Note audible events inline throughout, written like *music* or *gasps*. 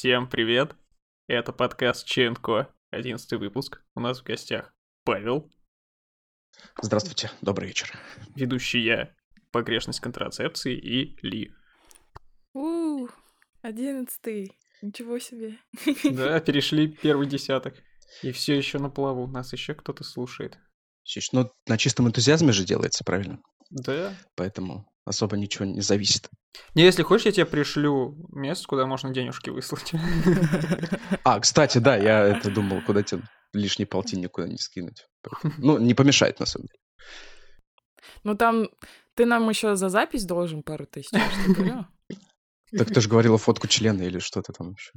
Всем привет! Это подкаст Ченко, одиннадцатый выпуск. У нас в гостях Павел, Здравствуйте, добрый вечер. ведущий я, погрешность контрацепции и Ли. У, одиннадцатый. Ничего себе. Да, *laughs* перешли первый десяток. И все еще на плаву. Нас еще кто-то слушает. Ну, на чистом энтузиазме же делается, правильно? Да. Поэтому особо ничего не зависит. Не, если хочешь, я тебе пришлю место, куда можно денежки выслать. *laughs* А, кстати, да, я это думал, куда тебе лишний полтинник никуда не скинуть. *laughs* Ну, не помешает, на самом деле. Ну там ты нам еще за запись должен пару тысяч. *laughs* Так ты же говорила фотку члена или что-то там еще.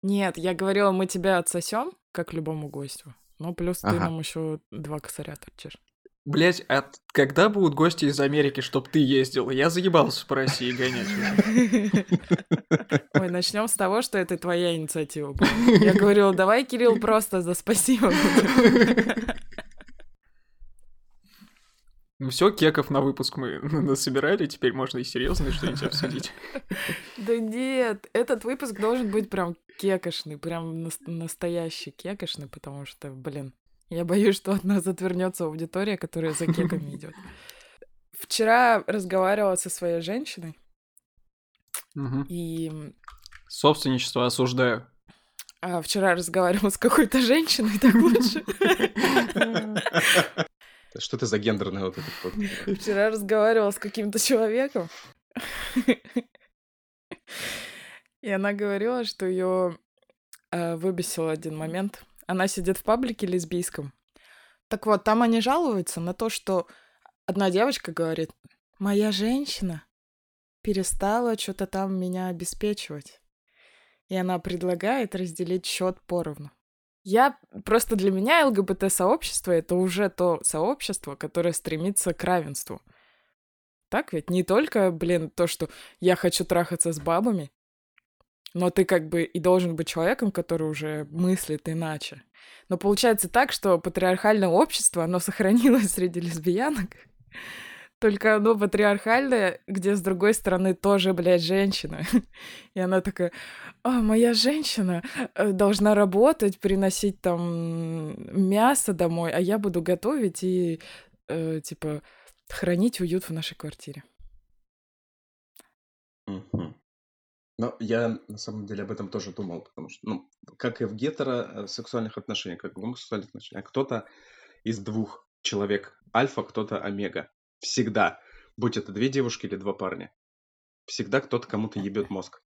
Нет, я говорила, мы тебя отсосем, как любому гостю. Ну, плюс ты нам еще два косаря торчишь. Блять, а когда будут гости из Америки, чтоб ты ездил? Я заебался по России гонять уже. *laughs* Ой, начнем с того, что это твоя инициатива. Я говорила, давай, Кирилл, просто за спасибо. Ну все, кеков на выпуск мы *laughs* насобирали, теперь можно и серьезно что-нибудь обсудить. Да нет, этот выпуск должен быть прям кекошный, прям нас- настоящий кекошный, потому что, блин, я боюсь, что от нас отвернется аудитория, которая за кеками *laughs* идет. Вчера разговаривала со своей женщиной, Мгм. и Собственничество осуждаю. а, вчера разговаривала с какой-то женщиной, так лучше. *laughs* Что ты за гендерный вот этот вот? Вчера разговаривала с каким-то человеком. И она говорила, что ее выбесил один момент. Она сидит в паблике лесбийском. Так вот, там они жалуются на то, что одна девочка говорит, моя женщина перестала что-то там меня обеспечивать. И она предлагает разделить счет поровну. Я просто для меня ЛГБТ-сообщество это уже то сообщество, которое стремится к равенству. Так ведь не только, блин, то, что я хочу трахаться с бабами, но ты как бы и должен быть человеком, который уже мыслит иначе. Но получается так, что патриархальное общество, оно сохранилось *laughs* среди лесбиянок, только оно патриархальное, где с другой стороны тоже, блядь, женщина. *laughs* И она такая, а, моя женщина э, должна работать, приносить там мясо домой, а я буду готовить и, э, типа, хранить уют в нашей квартире. Но я на самом деле об этом тоже думал, потому что, ну, как и в гетеросексуальных отношениях, как и в гомосексуальных отношениях, кто-то из двух человек альфа, кто-то омега. Всегда. Будь это две девушки или два парня. Всегда кто-то кому-то ебет мозг.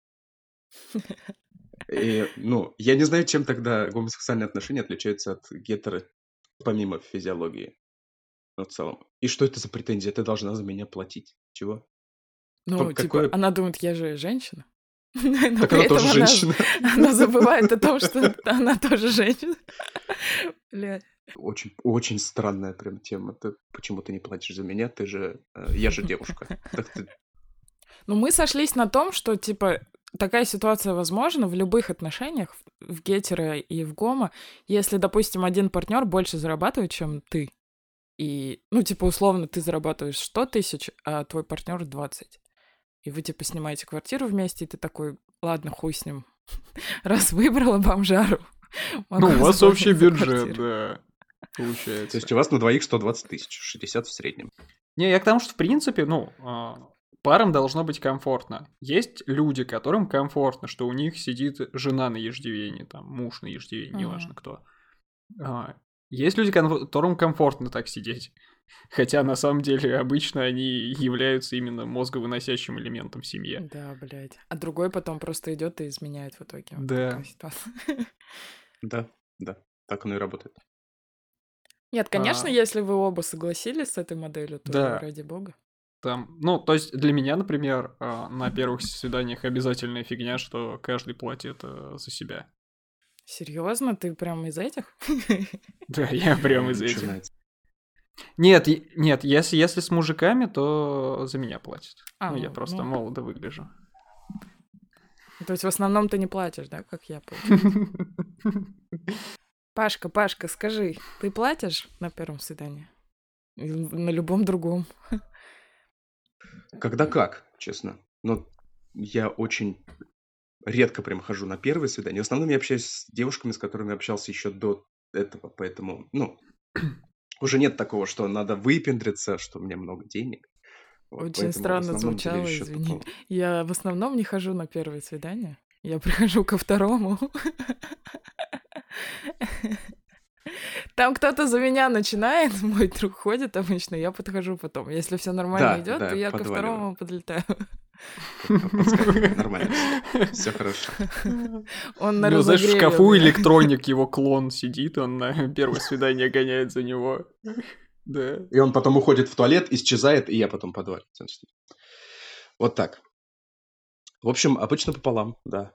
И, ну, я не знаю, чем тогда гомосексуальные отношения отличаются от гетеро, помимо физиологии. Ну, в целом. И что это за претензия? Ты должна за меня платить. Чего? Ну, По- типа, какое- она думает, я же женщина. *laughs* Но Так при она тоже женщина. *laughs* Она забывает о том, что *laughs* она тоже женщина. Бля. Очень, очень странная прям тема. Ты почему ты не платишь за меня? Ты же... э, я же девушка. Так ты... Ну, мы сошлись на том, что, типа, такая ситуация возможна в любых отношениях, в- в гетеро и в гомо, если, допустим, один партнер больше зарабатывает, чем ты. И, ну, типа, условно, ты зарабатываешь 100 тысяч, а твой партнер 20. И вы, типа, снимаете квартиру вместе, и ты такой, ладно, хуй с ним. *laughs* Раз выбрала бомжару. *laughs* Ну, у вас общий бюджет, да, То получается. есть у вас на двоих 120 тысяч, 60 в среднем. Не, я к тому, что, в принципе, ну, а, парам должно быть комфортно. Есть люди, которым комфортно, что у них сидит жена на иждивении, там, муж на иждивении, Мгм. неважно кто. А, Есть люди, которым комфортно так сидеть. Хотя, на самом деле, обычно они являются именно мозговыносящим элементом в семье. Да, блядь. А другой потом просто идет и изменяет в итоге. Вот Да. ситуация. *laughs* Да, да. Так оно и работает. Нет, конечно, А. если вы оба согласились с этой моделью, то Да. ради бога. Там, ну, то есть для меня, например, а, на первых свиданиях обязательная фигня, что каждый платит э, за себя. Серьезно, ты прям из этих? Да, я прям из этих. Нет, нет, если, если с мужиками, то за меня платят. А, ну, я ну, просто ну. молодо выгляжу. То есть в основном ты не платишь, да, как я получается? *laughs* Пашка, Пашка, скажи, ты платишь на первом свидании? На любом другом? Когда как, честно. Но я очень редко прям хожу на первые свидания. В основном я общаюсь с девушками, с которыми общался еще до этого, поэтому, ну, уже нет такого, что надо выпендриться, что меня много денег. Вот, Очень странно звучало, извини. Я в основном не хожу на первое свидание. Я прихожу ко второму. Там кто-то за меня начинает, *laughs* мой друг ходит обычно, я подхожу потом. Если все нормально да, идет, да, то я ко второму подлетаю. Нормально. Все хорошо. Он на Ну, знаешь, в шкафу электроник его клон сидит, он на первое свидание гоняет за него. Да. И он потом уходит в туалет, исчезает, и я потом подвалю. Вот так. В общем, обычно пополам, да.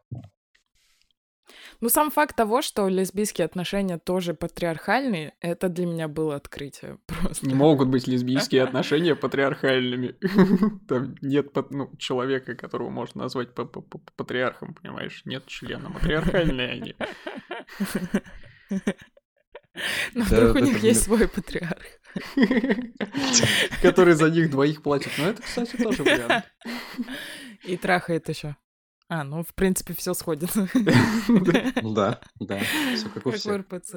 Ну, сам факт того, что лесбийские отношения тоже патриархальные, это для меня было открытие *laughs* просто. Не могут быть лесбийские *laughs* отношения патриархальными. *laughs* Там нет ну, человека, которого можно назвать патриархом, понимаешь? Нет члена. Патриархальные они. Но вдруг у них есть свой патриарх. Который за них двоих платит. Ну, это, кстати, тоже вариант. И трахает еще. А, ну, в принципе, все сходится. Ну *laughs* да, да, все как у всех. РПЦ.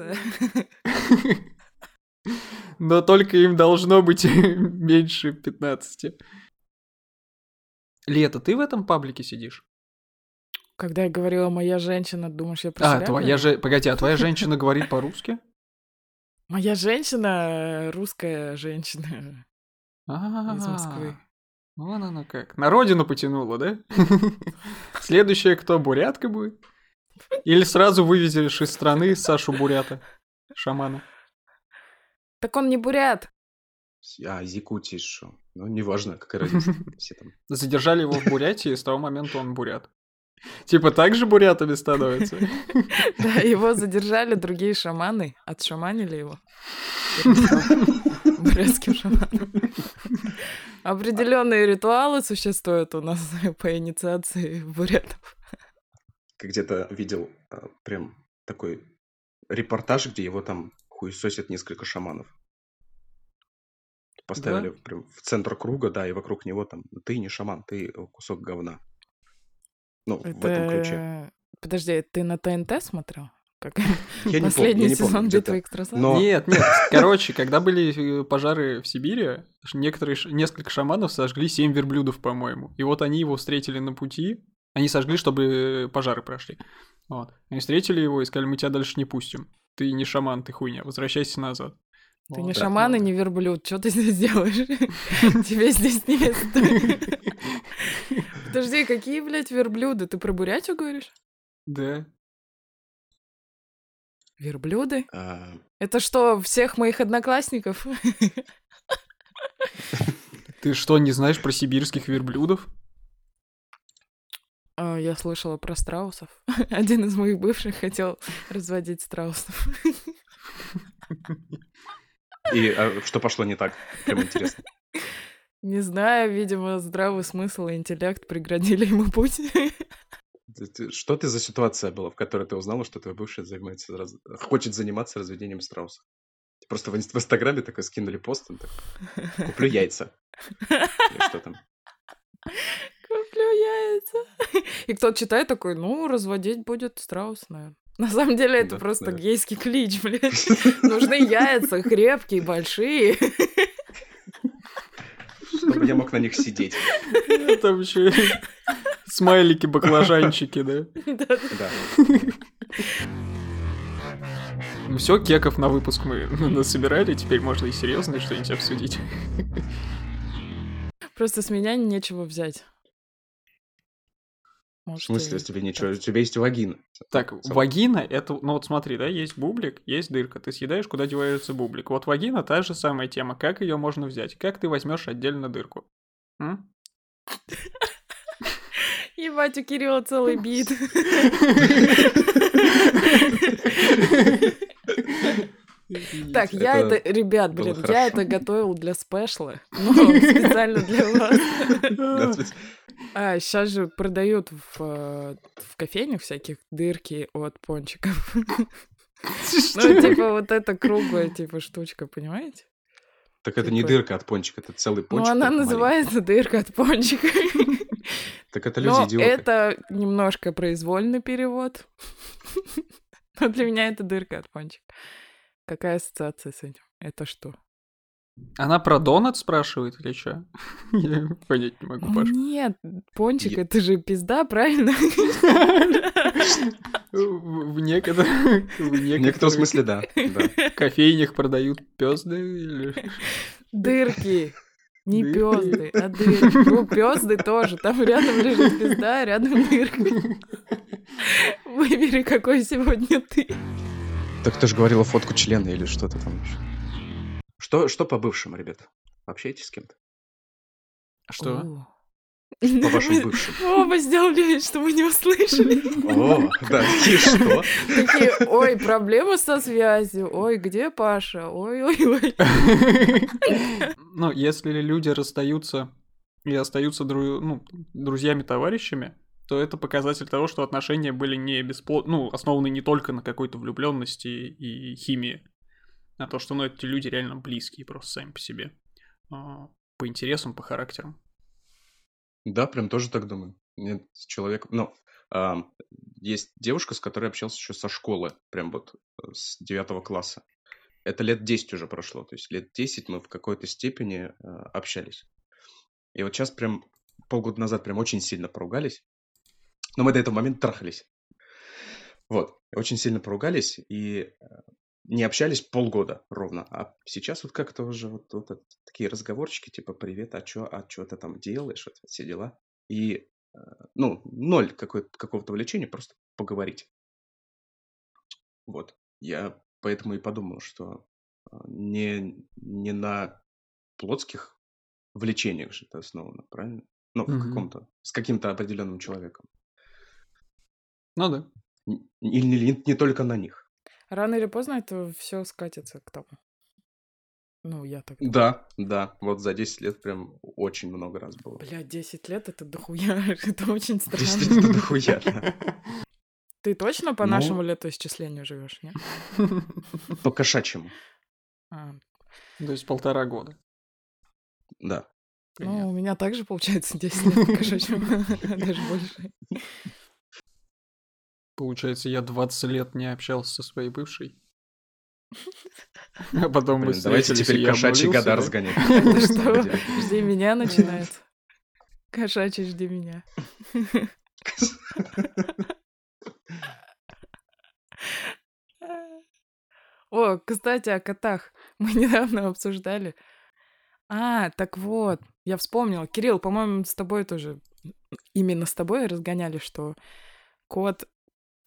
*laughs* Но только им должно быть *laughs* меньше 15. Лето, ты в этом паблике сидишь? Когда я говорила «моя женщина», думаешь, я про А, твоя же... Погоди, а твоя женщина говорит по-русски? Моя женщина — русская женщина из Москвы. Вон оно как. На родину потянуло, да? *laughs* Следующая кто, бурятка будет? Или сразу вывезешь из страны Сашу Бурята, шамана? Так он не бурят. А, из Якутии что? Ну, неважно, какая разница. *laughs* Все там. Задержали его в Бурятии, и с того момента он бурят. Типа так же бурятами становятся? *laughs* Да, его задержали другие шаманы, отшаманили его. *laughs* Бурятским шаманом. Определенные ритуалы существуют у нас *laughs* по инициации бурятов. Где-то видел а, прям такой репортаж, где его там хуесосят несколько шаманов. Поставили да? прям в центр круга, да, и вокруг него там ты не шаман, ты кусок говна. Ну, Это... в этом ключе. Подожди, ты на ТНТ смотрел? Как *laughs* я последний не помню, сезон не битвы экстрасенсов? Но... Нет, нет. Короче, когда были э, пожары в Сибири, некоторые, несколько шаманов сожгли семь верблюдов, по-моему. И вот они его встретили на пути. Они сожгли, чтобы пожары прошли. Вот. Они встретили его и сказали, мы тебя дальше не пустим. Ты не шаман, ты хуйня, возвращайся назад. Ты вот, не шаман и не верблюд, что ты здесь делаешь? *laughs* Тебе здесь не место. *laughs* Подожди, какие, блядь, верблюды? Ты про Бурятию говоришь? Да. Верблюды? А... Это что, всех моих одноклассников? *laughs* Ты что, не знаешь про сибирских верблюдов? А, я слышала про страусов. *laughs* Один из моих бывших хотел разводить страусов. И а, что пошло не так? Прям интересно. Не знаю, видимо, здравый смысл и интеллект преградили ему путь. *laughs* Что ты за ситуация была, в которой ты узнала, что твой бывший занимается, раз... хочет заниматься разведением страусов? Просто в, в Инстаграме такой скинули пост, он такой, куплю яйца. Или что там? Куплю яйца. И кто-то читает такой, ну, разводить будет страус, наверное. На самом деле это да, просто да. гейский клич, блядь. *laughs* Нужны яйца крепкие, большие. Чтобы я мог на них сидеть. Там еще смайлики, баклажанчики, да? Да. Ну все, кеков на выпуск мы насобирали, теперь можно и серьезно что-нибудь обсудить. Просто с меня нечего взять. Может, в смысле, и... тебе ничего, у тебя есть вагина. Так, Сам. вагина, это, ну вот смотри, да, есть бублик, есть дырка, ты съедаешь, куда девается бублик. Вот вагина та же самая тема, как ее можно взять, как ты возьмешь отдельно дырку? М? Ебать, у Кирилла целый бит. *laughs* *laughs* Так, я это, ребят, блин, я это готовил для спешла, *laughs* ну, специально для вас. *laughs* А, сейчас же продают в, э, в кофейнях всяких дырки от пончиков. *laughs* Ну, типа, вот эта круглая, типа, штучка, понимаете? Так это не Типа- дырка от пончика, это целый Ну, пончик. она только маленький. называется дырка от пончика. Так это люди идиоты. это немножко произвольный перевод. Но для меня это дырка от пончика. Какая ассоциация с этим? Это что? Она про донат спрашивает или что? *laughs* Я понять не могу, Паш. Нет, пончик Я- это же пизда, правильно? *laughs* В некоторых в некотором смысле, да. *laughs* кофейнях продают пёзды или... Дырки. Не Дырки. пёзды, а дырки. Ну, пёзды тоже. Там рядом лежит пизда, рядом дырка. Выбери, какой сегодня ты. Так ты же говорила фотку члена или что-то там еще. Что, что по бывшим, ребят? Общаетесь с кем-то? Что? О. По вашим бывшим. *laughs* Оба сделали вид, что мы не услышали. О, да, и *laughs* что? Такие, ой, проблема со связью. Ой, где Паша? Ой, ой, ой. Ну, если люди расстаются и остаются дру- ну, друзьями-товарищами, то это показатель того, что отношения были не бесплодны, ну, основаны не только на какой-то влюбленности и химии, а то, что, ну, эти люди реально близкие просто сами по себе. А, По интересам, по характерам. Да, прям тоже так думаю. Нет, человек, ну, ам, есть девушка, с которой общался еще со школы, прям вот э, с девятого класса. Это лет 10 уже прошло, то есть лет 10 мы в какой-то степени э, общались. И вот сейчас прям полгода назад прям очень сильно поругались, но мы до этого момента трахались. Вот, очень сильно поругались и э, не общались полгода ровно. А сейчас вот как-то уже вот, вот такие разговорчики, типа, привет, а чё, а чё ты там делаешь, вот все дела. И, э, ну, ноль какого-то влечения, просто поговорить. Вот. Я поэтому и подумал, что э, не, не на плотских влечениях же это основано, правильно? Ну, в Мгм. каком-то, с каким-то определенным человеком. Ну да. Или не, не только на них. Рано или поздно это все скатится к тому. Ну, я так думаю. Да, да. Вот за 10 лет прям очень много раз было. Бля, 10 лет это дохуя. *laughs* Это очень странно. Действительно дохуя. да. *laughs* Ты точно по Ну. нашему летоисчислению живешь, не? *laughs* По кошачьему. А, То есть полтора года. Да. ну, у меня также получается 10 лет по кошачьему. Даже больше. Получается, я 20 лет не общался со своей бывшей. *laughs* А потом мы Блин, давайте встретились, теперь года да? разгонять. Господи. *laughs* Жди меня начинается. Кошачий, жди меня. О, кстати, о котах. Мы *laughs* недавно обсуждали. А, так вот, я вспомнила. Кирилл, по-моему, с тобой тоже, именно с тобой разгоняли, что кот,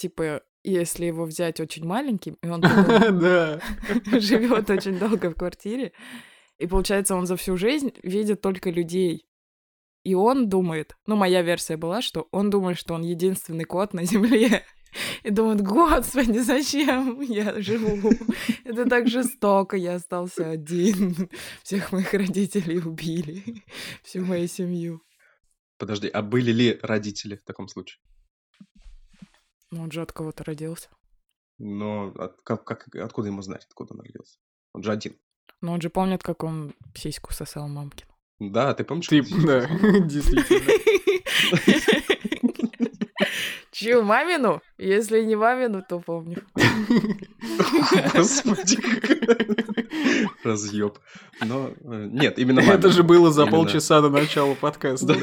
типа, если его взять очень маленьким, и он *laughs* *laughs* живет очень долго в квартире, и получается, он за всю жизнь видит только людей. И он думает, ну, моя версия была, что он думает, что он единственный кот на Земле. *laughs* И думает, господи, зачем я живу? Это так жестоко, я остался один. Всех моих родителей убили, всю мою семью. Подожди, а были ли родители в таком случае? Ну, он же от кого-то родился. Но от- как, как- откуда ему знать, откуда он родился? Он же один. Но он же помнит, как он сиську сосал мамкин. Да, ты помнишь? Ты, да, *laughs* *laughs* действительно. Чью, мамину? Если не мамину, то помню. *laughs* Господи, разъеб. Но э, нет, именно мамин. Это же было за полчаса до начала подкаста.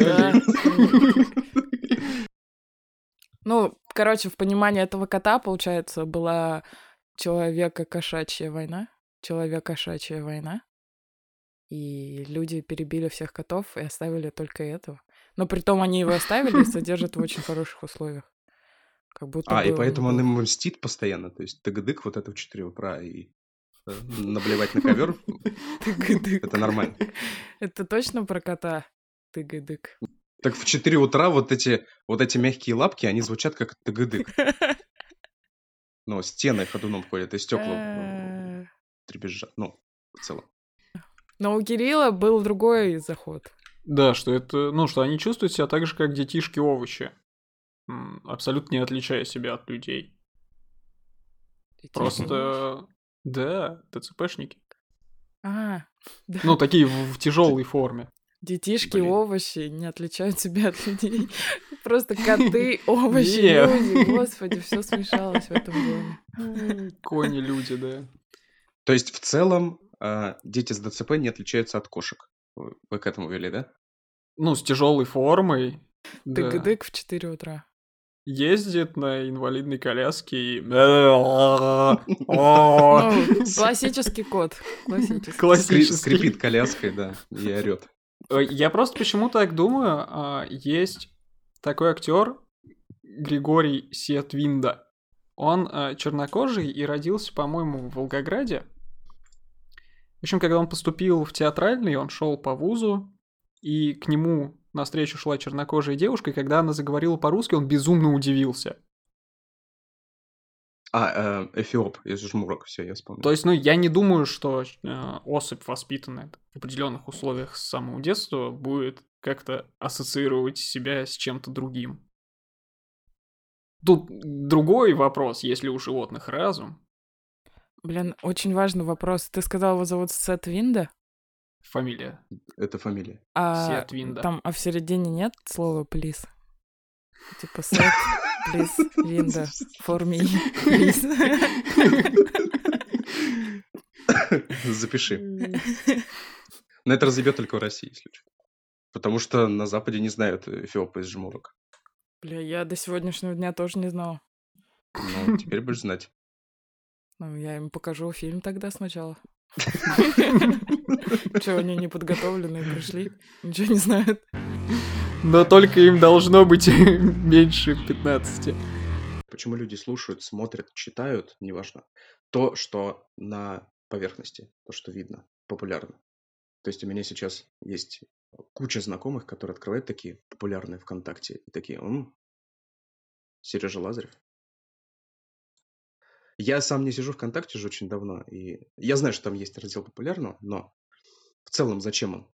Ну, короче, в понимании этого кота, получается, была человека-кошачья война. Человек-кошачья война. И люди перебили всех котов и оставили только этого. Но при том они его оставили и *laughs* содержат в очень хороших условиях. Как будто А, и бы поэтому был- он ему мстит постоянно. То есть тыгдык вот это в 4 утра и э, наблевать на ковер, *laughs* это нормально. Это точно про кота? Тыгыдык. Так в 4 утра вот эти, вот эти мягкие лапки, они звучат как тыгдык. Но стены ходуном ходят, и стекла Э, требезжат. Ну, в целом. Но у Кирилла был другой заход. Да, что это, ну, что они чувствуют себя так же, как детишки-овощи. М, Абсолютно не отличая себя от людей. Просто, да, ТЦПшники. А, *laughs* да. Ну, такие в, в тяжелой форме. Детишки, Блин. овощи не отличают себя от *laughs* людей. Просто коты, овощи, люди. Господи, все смешалось в этом доме. Кони, *laughs* люди, да. То есть в целом а, дети с ДЦП не отличаются от кошек. Вы к этому вели, да? Ну, с тяжелой формой. да. Тык-дык в 4 утра. Ездит на инвалидной коляске и... *laughs* Ну, классический кот. Классический. скрипит коляской, да, и орет. Э, Я просто почему так думаю. а, Есть такой актер Григорий Сетвинда. Он а, чернокожий и родился, по-моему, в Волгограде. В общем, когда он поступил в театральный, он шел по вузу, и к нему навстречу шла чернокожая девушка, и когда она заговорила по-русски, он безумно удивился. А, э, Эфиоп из жмурок, все, я вспомнил. То есть, ну, я не думаю, что э, особь, воспитанная в определенных условиях с самого детства, будет как-то ассоциировать себя с чем-то другим. Тут другой вопрос, если у животных разум, Блин, очень важный вопрос. Ты сказал, его зовут Сет Винда? фамилия Это фамилия. А Сет Винда. там, а в середине нет слова please? Типа Сет, *laughs* please, Винда, for me, please. Запиши. Но это разъебет только в России, если что. Потому что на Западе не знают Эфиопа из жмурок. Бля, я до сегодняшнего дня тоже не знала. Ну, теперь будешь знать. Ну, я им покажу фильм тогда сначала. *laughs* Че, они не подготовленные пришли? Ничего не знают. Но только им должно быть *laughs* меньше 15. Почему люди слушают, смотрят, читают, неважно. То, что на поверхности, то, что видно, популярно. То есть у меня сейчас есть куча знакомых, которые открывают такие популярные ВКонтакте и такие, м Сережа Лазарев. Я сам не сижу ВКонтакте уже очень давно, и я знаю, что там есть раздел популярного, но в целом зачем он?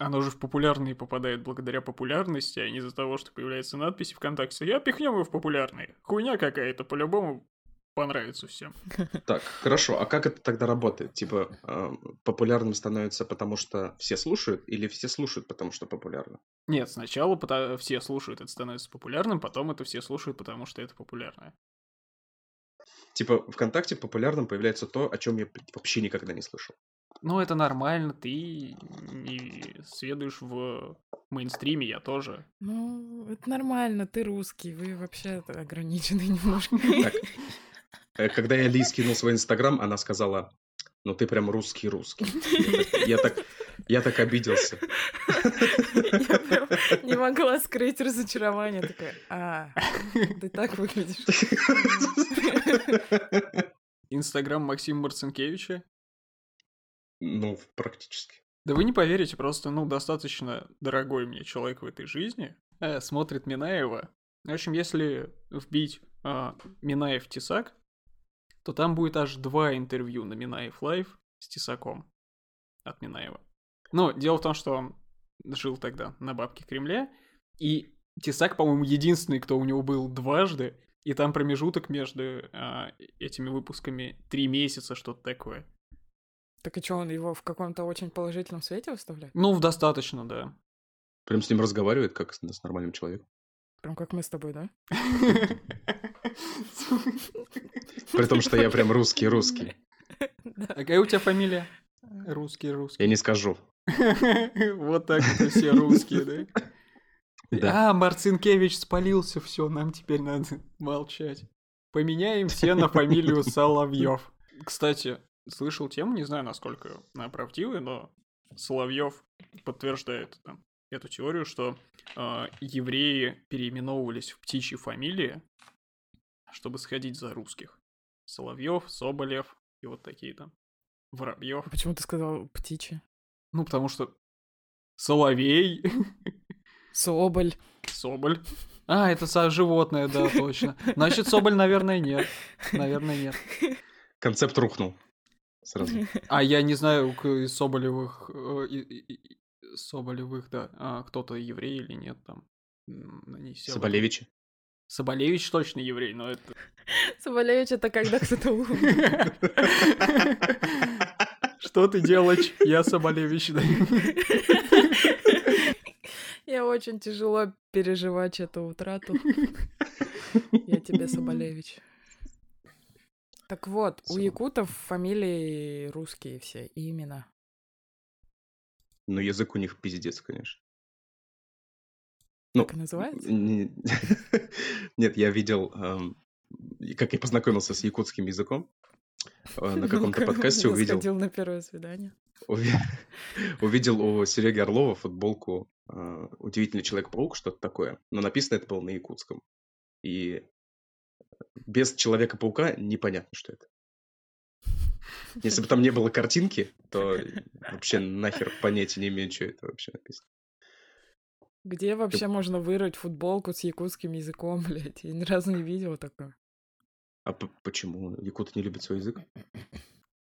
Оно же в популярные попадает благодаря популярности, а не из-за того, что появляется надпись ВКонтакте. Я пихнем его в популярные. Хуйня какая-то, по-любому понравится всем. *laughs* Так, хорошо, а как это тогда работает? Типа, э, популярным становится потому, что все слушают, или все слушают, потому что популярно? Нет, сначала пота- все слушают, это становится популярным, потом это все слушают, потому что это популярное. Типа, ВКонтакте популярным появляется то, о чем я вообще никогда не слышал. Ну, это нормально, ты не следуешь в мейнстриме, я тоже. Ну, это нормально, ты русский, вы вообще ограничены *laughs* немножко. Так, э, когда я Ли скинул свой инстаграм, она сказала, ну ты прям русский-русский. Я так, я так, я так обиделся. Я прям не могла скрыть разочарование. Такая, а, ты так выглядишь. Инстаграм Максима Марцинкевича. Ну, практически. Да вы не поверите, просто, ну, достаточно дорогой мне человек в этой жизни. э, смотрит Минаева. В общем, если вбить а, Минаев Тесак, то там будет аж два интервью на Минаев Лайв с Тесаком от Минаева. Но дело в том, что он жил тогда на бабке Кремля, и Тесак, по-моему, единственный, кто у него был дважды, и там промежуток между а, этими выпусками три месяца, что-то такое. Так и что, он его в каком-то очень положительном свете выставляет? Ну, достаточно, да. Прям с ним разговаривает, как с, с нормальным человеком. Прям как мы с тобой, да? *laughs* При том, что я прям русский-русский. А Какая у тебя фамилия? Русский, русский. Я не скажу. *laughs* Вот так это все русские, да? Да. А, Марцинкевич спалился, все, нам теперь надо молчать. Поменяем все на фамилию *laughs* Соловьев. Кстати, слышал тему, не знаю, насколько она правдивая, но Соловьев подтверждает там, эту теорию, что э, евреи переименовывались в птичьи фамилии, чтобы сходить за русских. Соловьев, Соболев и вот такие там. Воробьев. А почему ты сказал птичьи? Ну, потому что Соловей, Соболь. Соболь. А, это со- животное, да, точно. Значит, Соболь, наверное, нет. Наверное, нет. Концепт рухнул. Сразу. *laughs* А я не знаю, из Соболевых... э, Соболевых, да. а, кто-то еврей или нет там. Соболевичи. Соболевич точно еврей, но это... *laughs* Соболевич это когда кто-то умер. *laughs* Что ты делаешь? Я Соболевич. Я очень тяжело переживать эту утрату. Я тебе Соболевич. Так вот, у якутов фамилии русские все, и имена. Но язык у них пиздец, конечно. Так и называется? не- *laughs* Нет, я видел, эм, как я познакомился с якутским языком. Э, На *laughs* каком-то подкасте я увидел, сходил на первое свидание. уви- *laughs* увидел у Сереги Орлова футболку э, «Удивительный Человек-паук», что-то такое. Но написано это было на якутском. И без Человека-паука непонятно, что это. *laughs* Если бы там не было картинки, то *laughs* вообще нахер понятия не имею, что это вообще написано. Где вообще можно вырыть футболку с якутским языком, *laughs* блядь? Я ни разу не видела такое. А почему? Якуты не любят свой язык?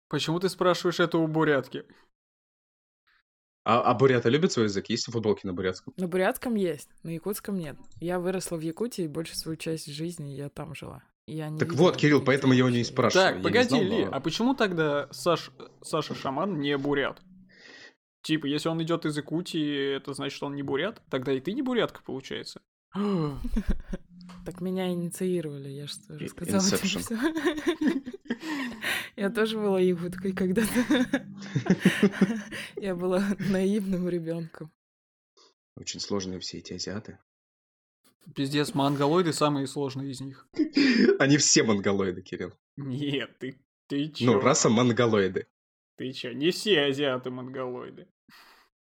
Почему ты спрашиваешь это у бурятки? А, а буряты любят свой язык? Есть футболки на бурятском? На бурятском есть, на якутском нет. Я выросла в Якутии, и больше свою часть жизни я там жила. Я не Так видела вот, Кирилл, поэтому я его не вообще. спрашиваю. Так, я погоди, знал, Ли, но- а почему тогда Саш, Саша Шаман не бурят? Типа, если он идет из Якутии, это значит, что он не бурят? Тогда и ты не бурятка, получается. *laughs* *gasps* *laughs* Так меня инициировали, я же тоже И- сказала тебе всё. *laughs* Я тоже была якуткой когда-то. *laughs* Я была наивным ребенком. Очень сложные все эти азиаты. Пиздец, монголоиды самые сложные из них. *laughs* Они все монголоиды, Кирилл. Нет, ты, ты чё? Ну, раса монголоиды. Ты чё? Не все азиаты монголоиды.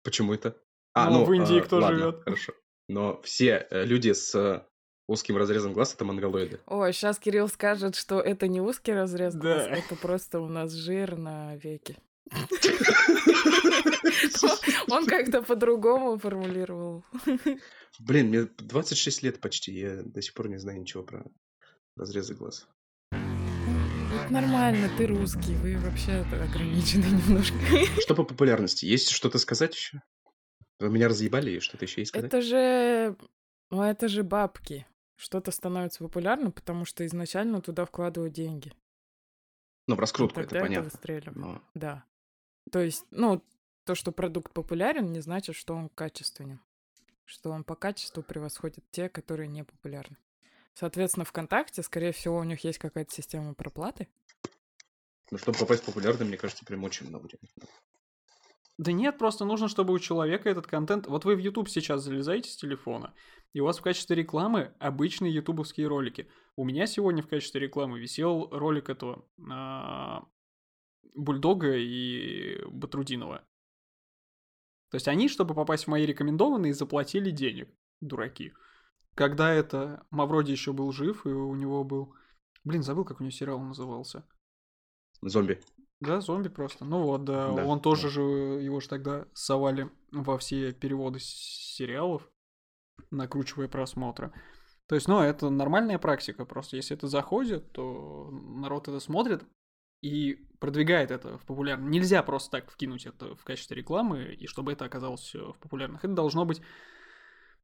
Почему это? Ну, в Индии а, кто ладно, живет? Хорошо. Но все э, люди с э, узким разрезом глаз это монголоиды. Ой, сейчас Кирилл скажет, что это не узкий разрез глаз, Да. это просто у нас жир на веке. *laughs* Он как-то по-другому формулировал. Блин, мне 26 лет почти, я до сих пор не знаю ничего про разрезы глаз. Это нормально, ты русский, вы вообще ограничены немножко. Что по популярности? Есть что-то сказать еще? Вы меня разъебали, и что-то еще есть сказать? Это же... Ну, это же бабки. Что-то становится популярным, потому что изначально туда вкладывают деньги. Ну, в раскрутку, это это понятно. выстреливает. Но Да. То есть, ну, то, что продукт популярен, не значит, что он качественен. Что он по качеству превосходит те, которые не популярны. Соответственно, ВКонтакте, скорее всего, у них есть какая-то система проплаты. Ну, чтобы попасть в популярный, мне кажется, прям очень много денег. Да нет, просто нужно, чтобы у человека этот контент... Вот вы в YouTube сейчас залезаете с телефона, и у вас в качестве рекламы обычные ютубовские ролики. У меня сегодня в качестве рекламы висел ролик этого а, Бульдога и Батрудинова. То есть они, чтобы попасть в мои рекомендованные, заплатили денег. Дураки. Когда это Мавроди еще был жив, и у него был... Блин, забыл, как у него сериал назывался. Зомби. Да, зомби просто. Ну вот, да. Да, Он тоже да. же, его же тогда совали во все переводы сериалов, накручивая просмотры. То есть, ну, это нормальная практика. Просто если это заходит, то народ это смотрит и продвигает это в популярном. Нельзя просто так вкинуть это в качестве рекламы, и чтобы это оказалось э, в популярных. Это должно быть,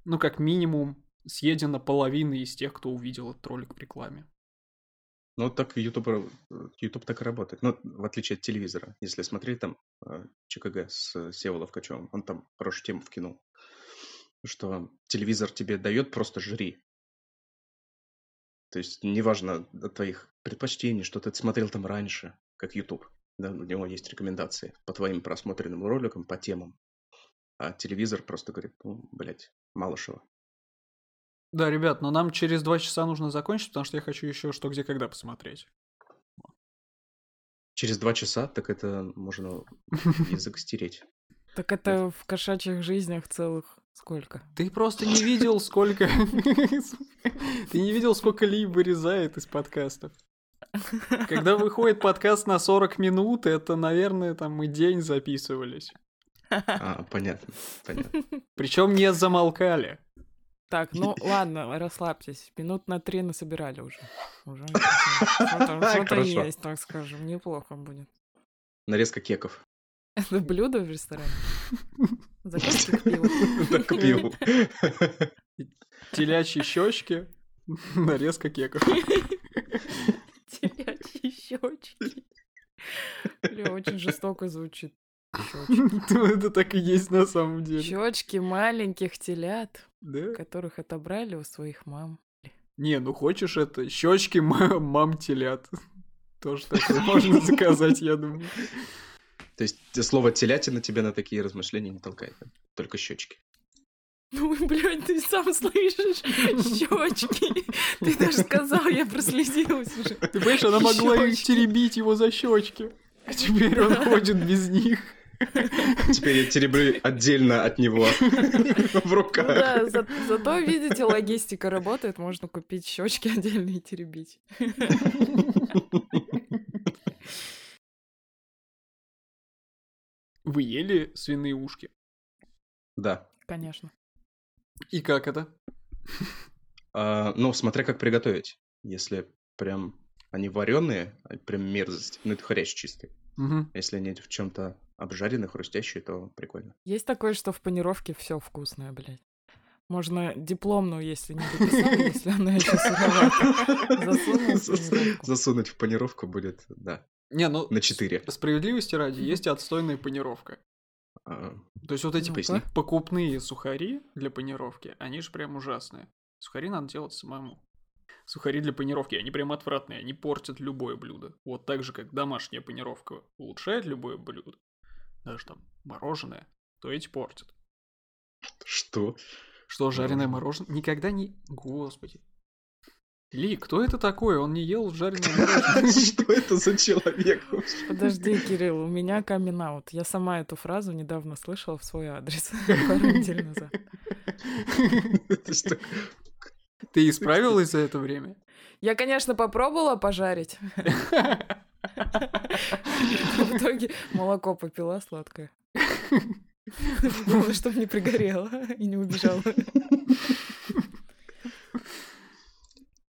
ну, как минимум, съедено половина из тех, кто увидел этот ролик в рекламе. Ну, так YouTube, YouTube так и работает. Ну, в отличие от телевизора. Если смотреть там э, ЧКГ с Сева Ловкачевым, он там хорошую тему вкинул. Что телевизор тебе дает, просто жри. То есть неважно от твоих предпочтений, что ты смотрел там раньше, как YouTube. Да, у него есть рекомендации по твоим просмотренным роликам, по темам. А телевизор просто говорит, ну, блядь, Малышева. Да, ребят, но нам через два часа нужно закончить, потому что я хочу еще что, где, когда посмотреть. Через два часа, так это можно язык стереть. *laughs* Так это в кошачьих жизнях целых сколько? Ты просто не видел, сколько... *laughs* Ты не видел, сколько Ли вырезает из подкастов. *laughs* Когда выходит подкаст на 40 минут, это, наверное, там мы день записывались. А, понятно, понятно. Причем не замолкали. Так, ну *laughs* ладно, расслабьтесь. Минут на три насобирали уже. Уже *laughs* что-то есть, так скажем. Неплохо будет. Нарезка кеков. *laughs* Это блюдо в ресторане? Закуски к пиву. Так, к пиву. Телячьи щечки, нарезка кеков. Телячьи щечки. Бля, очень жестоко звучит. *laughs* Ну, Это так и есть на самом деле. Щечки маленьких телят, которых отобрали у своих мам. Не, ну хочешь это, щечки мам телят. *laughs* Тоже такое *laughs* можно заказать, я думаю. То есть слово телятина тебя на такие размышления не толкает, только щечки. Ну, блядь, ты сам слышишь, щечки. Ты даже сказал, я прослезилась уже. Ты понимаешь, она могла и Щёчки. теребить его за щечки. А теперь он ходит без них. Теперь я тереблю отдельно от него *laughs* в Ну руках. да, за- зато, видите, логистика работает, можно купить щечки отдельно и теребить. Вы ели свиные ушки? Да. Конечно. И как это? А, ну, смотря как приготовить. Если прям они вареные, прям мерзость, ну это хрящ чистый. Мгм. Если они в чем-то обжаренные, хрустящие, то прикольно. Есть такое, что в панировке все вкусное, блядь. Можно дипломную, если не дописал, *laughs* если она еще сыровата. Засунуть в панировку будет, да, Не, ну... на 4. Справедливости ради, есть и отстойная панировка. А, То есть вот эти покупные сухари для панировки, они же прям ужасные. Сухари надо делать самому. Сухари для панировки, они прям отвратные, они портят любое блюдо. Вот так же, как домашняя панировка улучшает любое блюдо, даже там мороженое, то эти портят. Что? Что, жареное мороженое? Никогда не... Господи. Ли, кто это такой? Он не ел жареное мороженое. *laughs* Что это за человек? Подожди, Кирилл, у меня камин Я сама эту фразу недавно слышала в свой адрес. *laughs* Пару недель назад. Ты исправилась за это время? Я, конечно, попробовала пожарить. *laughs* В итоге молоко попила сладкое. Главное, чтобы не пригорело и не убежала.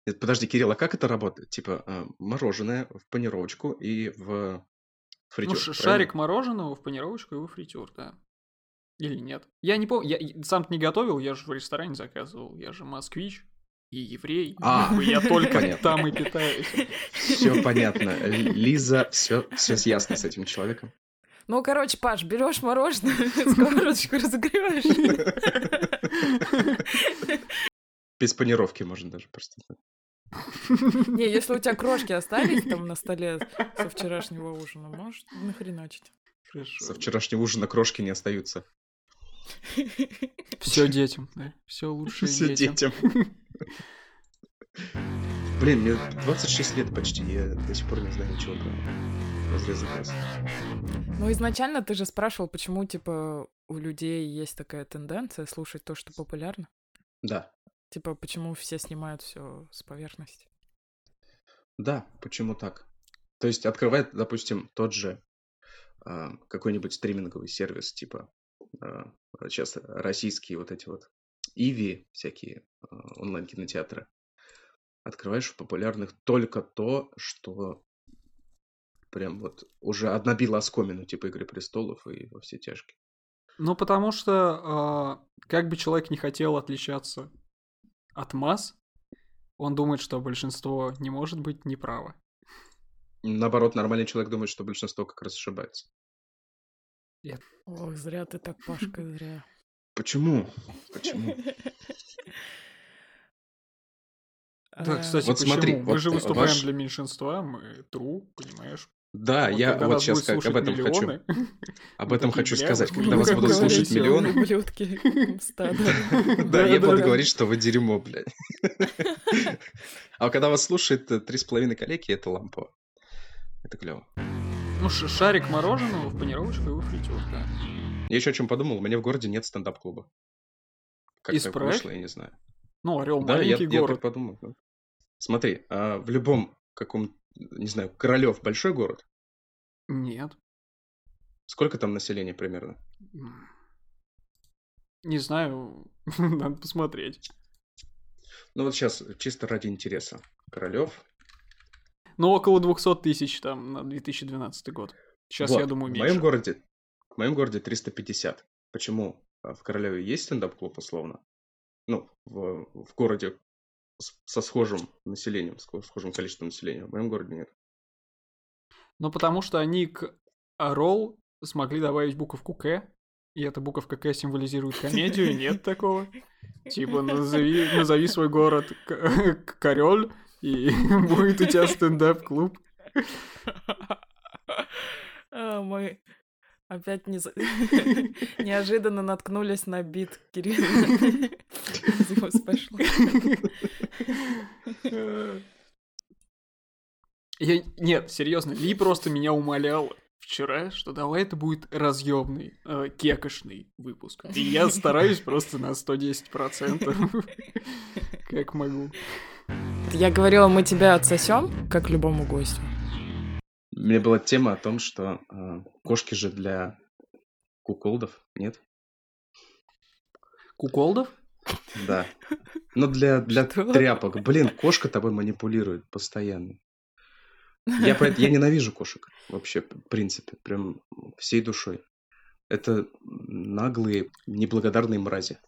Нет, Подожди, Кирилл, а как это работает? Типа а, мороженое в панировочку и в фритюр, Ну, ш- правильно? шарик мороженого в панировочку и во фритюр, да. Или нет? Я не помню, я сам не готовил, я же в ресторане заказывал, я же москвич и еврей, А, я только понятно. там и питаюсь. Все понятно. Лиза, все, все ясно с этим человеком. Ну, короче, Паш, берешь мороженое, *laughs* сковородочку разогреваешь. Без панировки можно даже просто. Не, если у тебя крошки остались там на столе со вчерашнего ужина, можешь нахреначить. Хорошо. Со вчерашнего ужина крошки не остаются. Все детям, да? Все лучше Все детям. Блин, мне 26 лет почти, я до сих пор не знаю ничего про разрезы. Ну, изначально ты же спрашивал, почему, типа, у людей есть такая тенденция слушать то, что популярно. Да, Типа, почему все снимают все с поверхности. да, почему так? То есть открывает, допустим, тот же а, какой-нибудь стриминговый сервис, типа сейчас российские вот эти вот Иви, всякие а, онлайн-кинотеатры. Открываешь в популярных только то, что прям вот уже однобило оскомину, типа Игры престолов и во все тяжкие. Ну, потому что, как бы человек не хотел отличаться от масс, он думает, что большинство не может быть неправо. Наоборот, нормальный человек думает, что большинство как раз ошибается. Ох, зря ты так, Пашка, зря. Почему? Почему? *laughs* Да, А, кстати, Вот почему? смотри, мы вот же выступаем ваш- для меньшинства, мы true, понимаешь? Да, Вот я вот сейчас как об этом хочу. миллионы, *laughs* Об мы этом *laughs* хочу сказать. Когда вас будут слушать миллионы, Ублюдки, да, я буду говорить, что вы дерьмо, блядь. А когда вас слушает э, три с половиной коллеги, это лампово. Это клево. Ну, шарик мороженого в панировочку и фритюр, да. Я еще о чем подумал, у меня в городе нет стендап-клуба. Как так Исправь. вышло, я не знаю. Ну, Орел Да, я, маленький я город. так подумал. да. Смотри, а в любом каком, не знаю, Королев большой город, Нет. сколько там населения примерно? Не знаю, *laughs* надо посмотреть. Ну вот сейчас, чисто ради интереса. Королев. Ну, около 200 тысяч там на 2012 год. Сейчас, Вот, я думаю, в меньше. моем городе, в моем городе 350. Почему? А В Королеве есть стендап-клуб, условно? Ну, в, в городе со схожим населением, с схожим количеством населения. В моем городе нет. Ну, потому что они к ролл смогли добавить буковку К, и эта буковка К символизирует комедию, нет такого. Типа, назови, назови свой город Король, *laughs* и *laughs* будет у тебя стендап-клуб. *laughs* А, мы опять не... *laughs* неожиданно наткнулись на бит Кирилла спешла. Я... Нет, серьезно, Ли просто меня умолял вчера, что давай это будет разъемный, э, кекошный выпуск. И я стараюсь просто на 110%, как могу. Я говорила, мы тебя отсосем, как любому гостю. У меня была тема о том, что э, кошки же для куколдов, нет? Куколдов? Да. Но для, для Что? тряпок. Блин, кошка тобой манипулирует постоянно. Я, поэт- я ненавижу кошек вообще, в принципе, прям всей душой. Это наглые, неблагодарные мрази.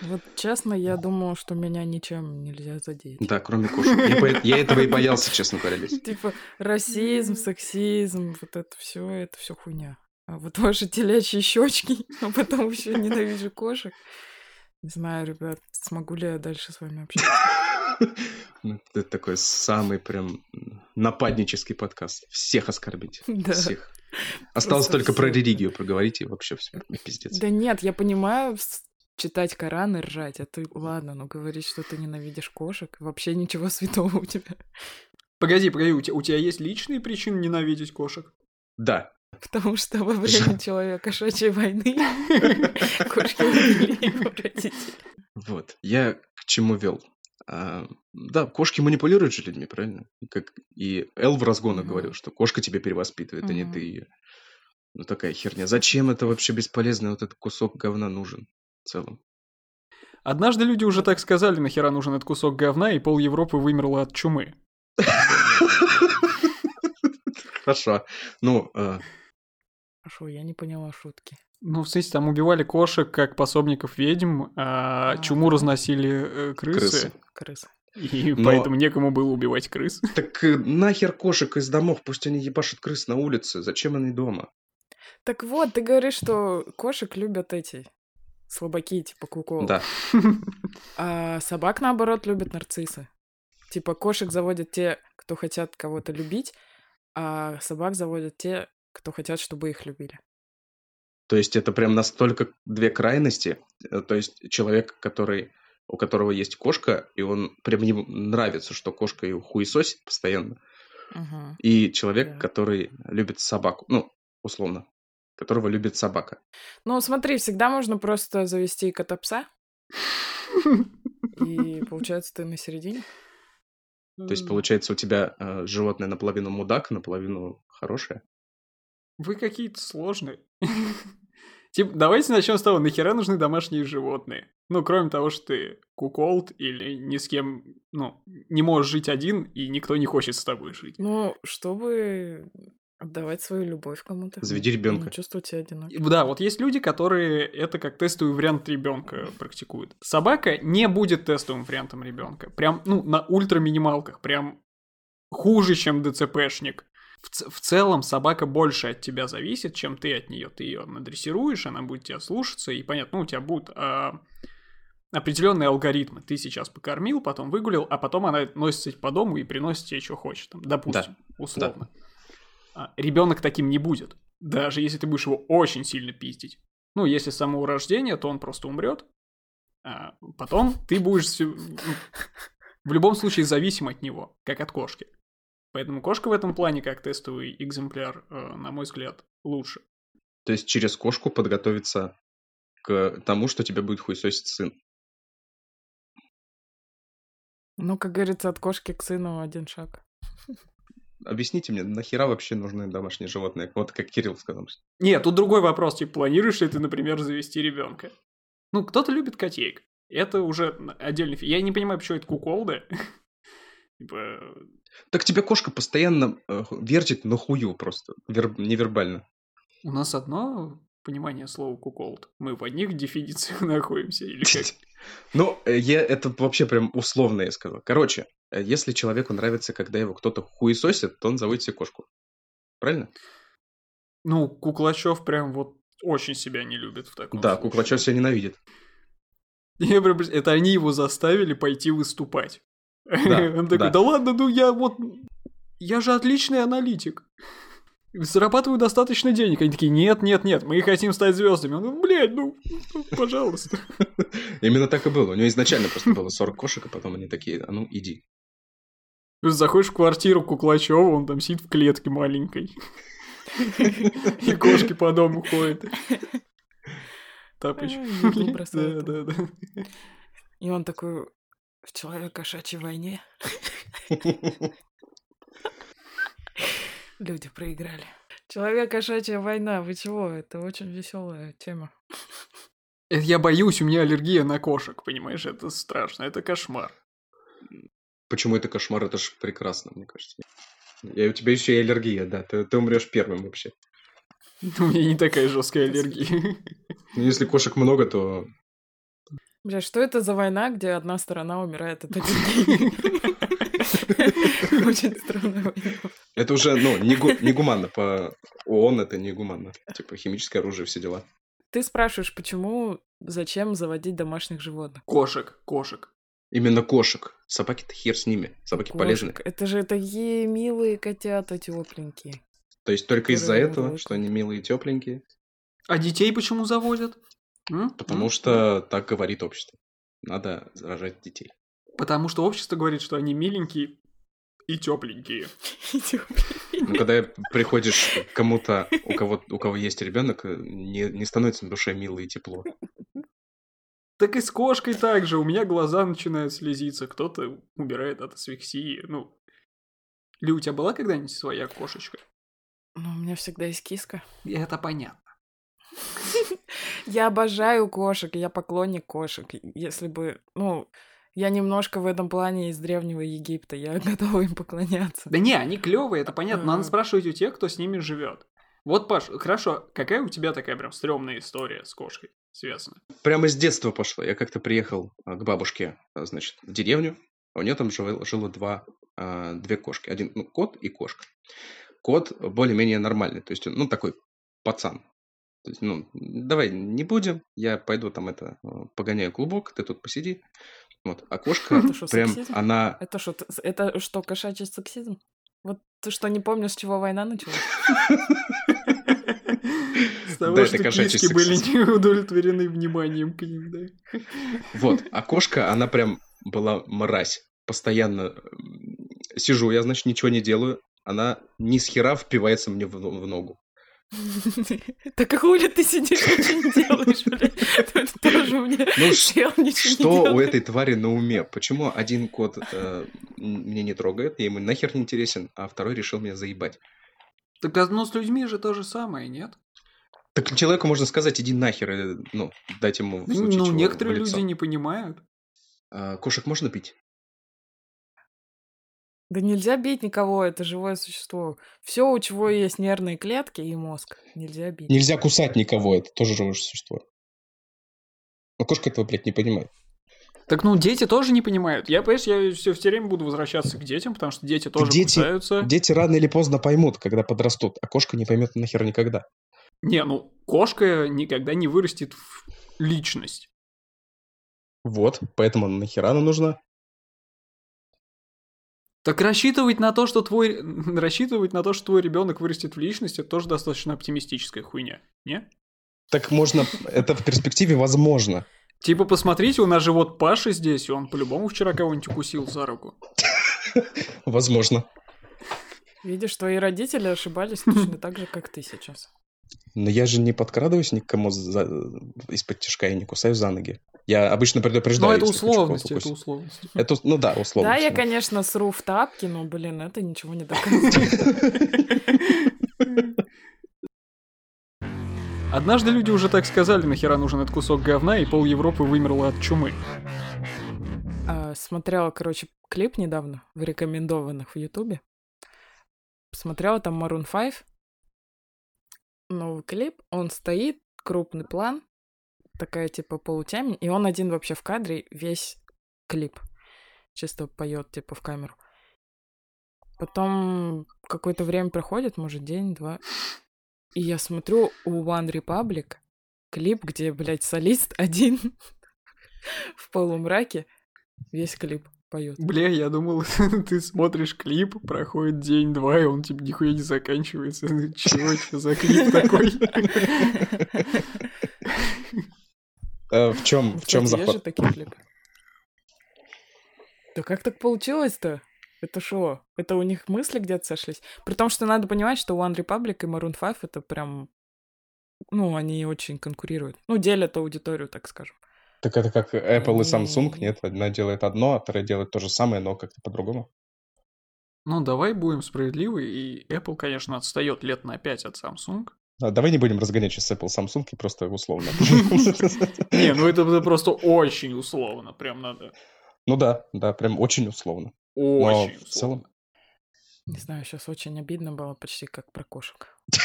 Вот честно, я думаю, что меня ничем нельзя задеть. Да, кроме кошек. Я, поэт- я этого и боялся, честно говоря. Типа расизм, сексизм, вот это все, это все хуйня. А вот ваши телячьи щечки, *laughs* а потом еще ненавижу кошек. Не знаю, ребят, смогу ли я дальше с вами общаться. *laughs* Ну, Это такой самый прям нападнический подкаст. Всех оскорбить. *laughs* Да. Всех. Осталось Просто только про всех, да. религию проговорить, и вообще все, пиздец. Да нет, я понимаю, читать Коран и ржать, а ты, ладно, но говорить, что ты ненавидишь кошек, вообще ничего святого у тебя. Погоди, погоди, у тебя, у тебя есть личные причины ненавидеть кошек? Да, Потому что во время человека-кошачьей войны *laughs* кошки убили его родителей. вот. Я к чему вел? А, да, кошки манипулируют же людьми, правильно? Как и Эл в разгонах говорил, что кошка тебя перевоспитывает, а не ты ее. Ну такая херня. Зачем это вообще бесполезно? Вот этот кусок говна нужен целом. Однажды люди уже так сказали, нахера нужен этот кусок говна, и пол Европы вымерло от чумы. Хорошо. Ну, э, Хорошо, я не поняла шутки. Ну, в смысле, там убивали кошек как пособников ведьм, а А. чуму разносили э, крысы, крысы. Крысы. и Но- поэтому некому было убивать крыс. *laughs* Так э, нахер кошек из домов, пусть они ебашат крыс на улице. Зачем они дома? Так вот, ты говоришь, что кошек любят эти слабаки, типа кукол. Да. *laughs* А собак, наоборот, любят нарциссы. Типа кошек заводят те, кто хотят кого-то любить, а собак заводят те, кто хотят, чтобы их любили. То есть это прям настолько две крайности. Э, То есть человек, который у которого есть кошка, и он прям ему нравится, что кошка его хуесосит постоянно. Мгм. И человек, Да. который любит собаку. Ну, условно. Которого любит собака. Ну, смотри, всегда можно просто завести кота-пса, и получается ты на середине. То есть, получается, у тебя э, животное наполовину мудак, наполовину хорошее. Вы какие-то сложные. *laughs* Типа, давайте начнем с того, нахера нужны домашние животные? Ну, кроме того, что ты куколд или ни с кем, ну, не можешь жить один, и никто не хочет с тобой жить. Ну, чтобы отдавать свою любовь кому-то. Заведи ребенка. Не чувствовать себя одиноким. Да, вот есть люди, которые это как тестовый вариант ребенка практикуют. Собака не будет тестовым вариантом ребенка. Прям, ну, на ультра-минималках. Прям хуже, чем ДЦПшник. В, ц- в целом собака больше от тебя зависит, чем ты от нее. Ты ее надрессируешь, она будет тебя слушаться, и понятно, ну, у тебя будут а, определенные алгоритмы. Ты сейчас покормил, потом выгулил, а потом она носится по дому и приносит тебе, что хочет. Там, допустим, условно. Ребенок таким не будет. Даже если ты будешь его очень сильно пиздить. Ну, если с самого рождения, то он просто умрет. А потом ты будешь ну, в любом случае зависим от него, как от кошки. Поэтому кошка в этом плане, как тестовый экземпляр, э, на мой взгляд, лучше. То есть через кошку подготовиться к тому, что тебя будет хуесосить сын. Ну, как говорится, от кошки к сыну один шаг. *laughs* Объясните мне, нахера вообще нужны домашние животные? Вот как Кирилл сказал. Нет, тут другой вопрос, типа, планируешь ли ты, например, завести ребенка? Ну, кто-то любит котеек. Это уже отдельный... Я не понимаю, почему это куколды. *laughs* Типа, Так тебя кошка постоянно э, вертит на хую просто, вер- невербально. У нас одно понимание слова куколд. Мы в одних дефинициях *laughs* находимся, или как? *laughs* Ну, э, я это вообще прям условно я сказал. Короче, если человеку нравится, когда его кто-то хуесосит, то он заводит себе кошку. Правильно? Ну, Куклачев прям вот очень себя не любит в таком Да, случае. Куклачев себя ненавидит. *laughs* Это они его заставили пойти выступать. Да, *laughs* Он такой, да. да ладно, ну я вот... Я же отличный аналитик. Зарабатываю достаточно денег. Они такие, нет, нет, нет, мы хотим стать звездами. Он, ну, блядь, ну, ну, пожалуйста. *laughs* Именно так и было. У него изначально просто было 40 кошек, а потом они такие, а ну иди. Заходишь в квартиру Куклачева, он там сидит в клетке маленькой. И кошки по дому ходят. Тапочки. Да, да, да. И он такой в человек-кошачьей войне. Люди проиграли. Человек-кошачья война, вы чего? Это очень веселая тема. Это я боюсь, у меня аллергия на кошек, понимаешь? Это страшно, это кошмар. Почему это кошмар? Это ж прекрасно, мне кажется. И у тебя еще и аллергия, да. Ты, ты умрешь первым вообще. *laughs* У меня не такая жесткая аллергия. Ну, если кошек много, то Бля, что это за война, где одна сторона умирает от *laughs* аллергии? *laughs* Очень странная война. это уже, ну, негу- негуманно. По ООН это негуманно. Типа химическое оружие, все дела. Ты спрашиваешь, почему, зачем заводить домашних животных? Кошек, кошек. Именно кошек. Собаки-то хер с ними. Собаки полезны. Кошек. Это же такие милые котята тепленькие. То есть только из-за этого, что они милые и тепленькие. А детей почему заводят? М? Потому М? что так говорит общество. Надо рожать детей. Потому что общество говорит, что они миленькие и тепленькие. Ну, когда приходишь к кому-то, у кого, у кого есть ребенок, не, не становится на душе мило и тепло. Так и с кошкой так же. У меня глаза начинают слезиться. Кто-то умирает от асфиксии. Ну, Ли, у тебя была когда-нибудь своя кошечка? Ну, у меня всегда есть киска. Это понятно. Я обожаю кошек, я поклонник кошек. Если бы, ну, я немножко в этом плане из Древнего Египта, я *laughs* готова им поклоняться. Да не, они клевые, это понятно. Надо спрашивать у тех, кто с ними живет. Вот, Паш, хорошо, какая у тебя такая прям стрёмная история с кошкой связана? Прямо с детства пошло. Я как-то приехал а, к бабушке, а, значит, в деревню. У нее там жило, жило два, а, две кошки. Один, ну, кот и кошка. Кот более-менее нормальный. То есть, он, ну, такой пацан. То есть, ну, давай не будем. Я пойду там это, погоняю клубок, ты тут посиди. Вот. А кошка *laughs* Это что, прям, сексизм? она... Это что, это что, кошачий сексизм? Вот ты что, не помнишь, с чего война началась? *laughs* *laughs* С того, Да, это что кошачий киски были не удовлетворены вниманием к ним, да. Вот. А *laughs* кошка, она прям была мразь. Постоянно сижу, я, значит, ничего не делаю. Она ни с хера впивается мне в, в ногу. *laughs* Так хули ты сидишь, ничего не делаешь, *laughs* блядь? Это тоже мне Ну, чел ничего не Что у этой твари на уме? Почему один кот э, м- меня не трогает, я ему нахер не интересен, а второй решил меня заебать? Так ну с людьми же то же самое, нет? Так человеку можно сказать, иди нахер, ну, дать ему в случае Ну, чего некоторые в лицо. люди не понимают. А, кошек можно пить? Да нельзя бить никого, это живое существо. Все, у чего есть нервные клетки и мозг, нельзя бить. Нельзя кусать никого, это тоже живое существо. Но кошка этого, блядь, не понимает. Так ну, дети тоже не понимают. Я, понимаешь, я все, все время буду возвращаться к детям, потому что дети тоже дети- кусаются. Дети рано или поздно поймут, когда подрастут, а кошка не поймет нахер никогда. Не, ну, кошка никогда не вырастет в личность. Вот, поэтому нахера она нужна? Так рассчитывать на то, что твой... *laughs* Рассчитывать на то, что твой ребенок вырастет в личность, это тоже достаточно оптимистическая хуйня, не? Так можно, это в перспективе возможно. Типа, посмотрите, у нас же вот Паша здесь, и он по-любому вчера кого-нибудь укусил за руку. *laughs* Возможно. Видишь, твои родители ошибались точно так же, как ты сейчас. Но я же не подкрадываюсь никому за- из-под тяжка и не кусаю за ноги. Я обычно предупреждаю. Но это хочу кого-то условности, это укусить. условности. Это, ну да, условно. Да, я, конечно, сру в тапки, но, блин, это ничего не доказывает. *laughs* Однажды люди уже так сказали, нахера нужен этот кусок говна, и пол Европы вымерло от чумы. А, Смотрела, короче, клип недавно в рекомендованных в Ютубе. Посмотрела там Maroon 5. Новый клип. Он стоит, крупный план, такая типа полутемень, и он один вообще в кадре весь клип. Чисто поет типа в камеру. Потом какое-то время проходит, может, день-два. И я смотрю у One Republic клип, где, блядь, солист один *laughs* в полумраке. Весь клип поет. Бля, я думал, *laughs* ты смотришь клип, проходит день-два, и он типа нихуя не заканчивается. Чего это за клип такой? Э, В чем, в чем заход? такие клипы. Да как так получилось-то? Это шо? Это у них мысли где-то сошлись? При том, что надо понимать, что One Republic и Maroon 5 это прям... Ну, они очень конкурируют. Ну, делят аудиторию, так скажем. Так это как Apple и Samsung, нет? Одна делает одно, а вторая делает то же самое, но как-то по-другому. Ну, давай будем справедливы, и Apple, конечно, отстает лет на 5 от Samsung. А, давай не будем разгонять сейчас Apple Samsung и просто условно. *laughs* Не, ну это просто очень условно, прям надо. Ну да, да, прям очень условно. Но Очень в целом... условно. Не знаю, сейчас очень обидно было, почти как про кошек. *laughs*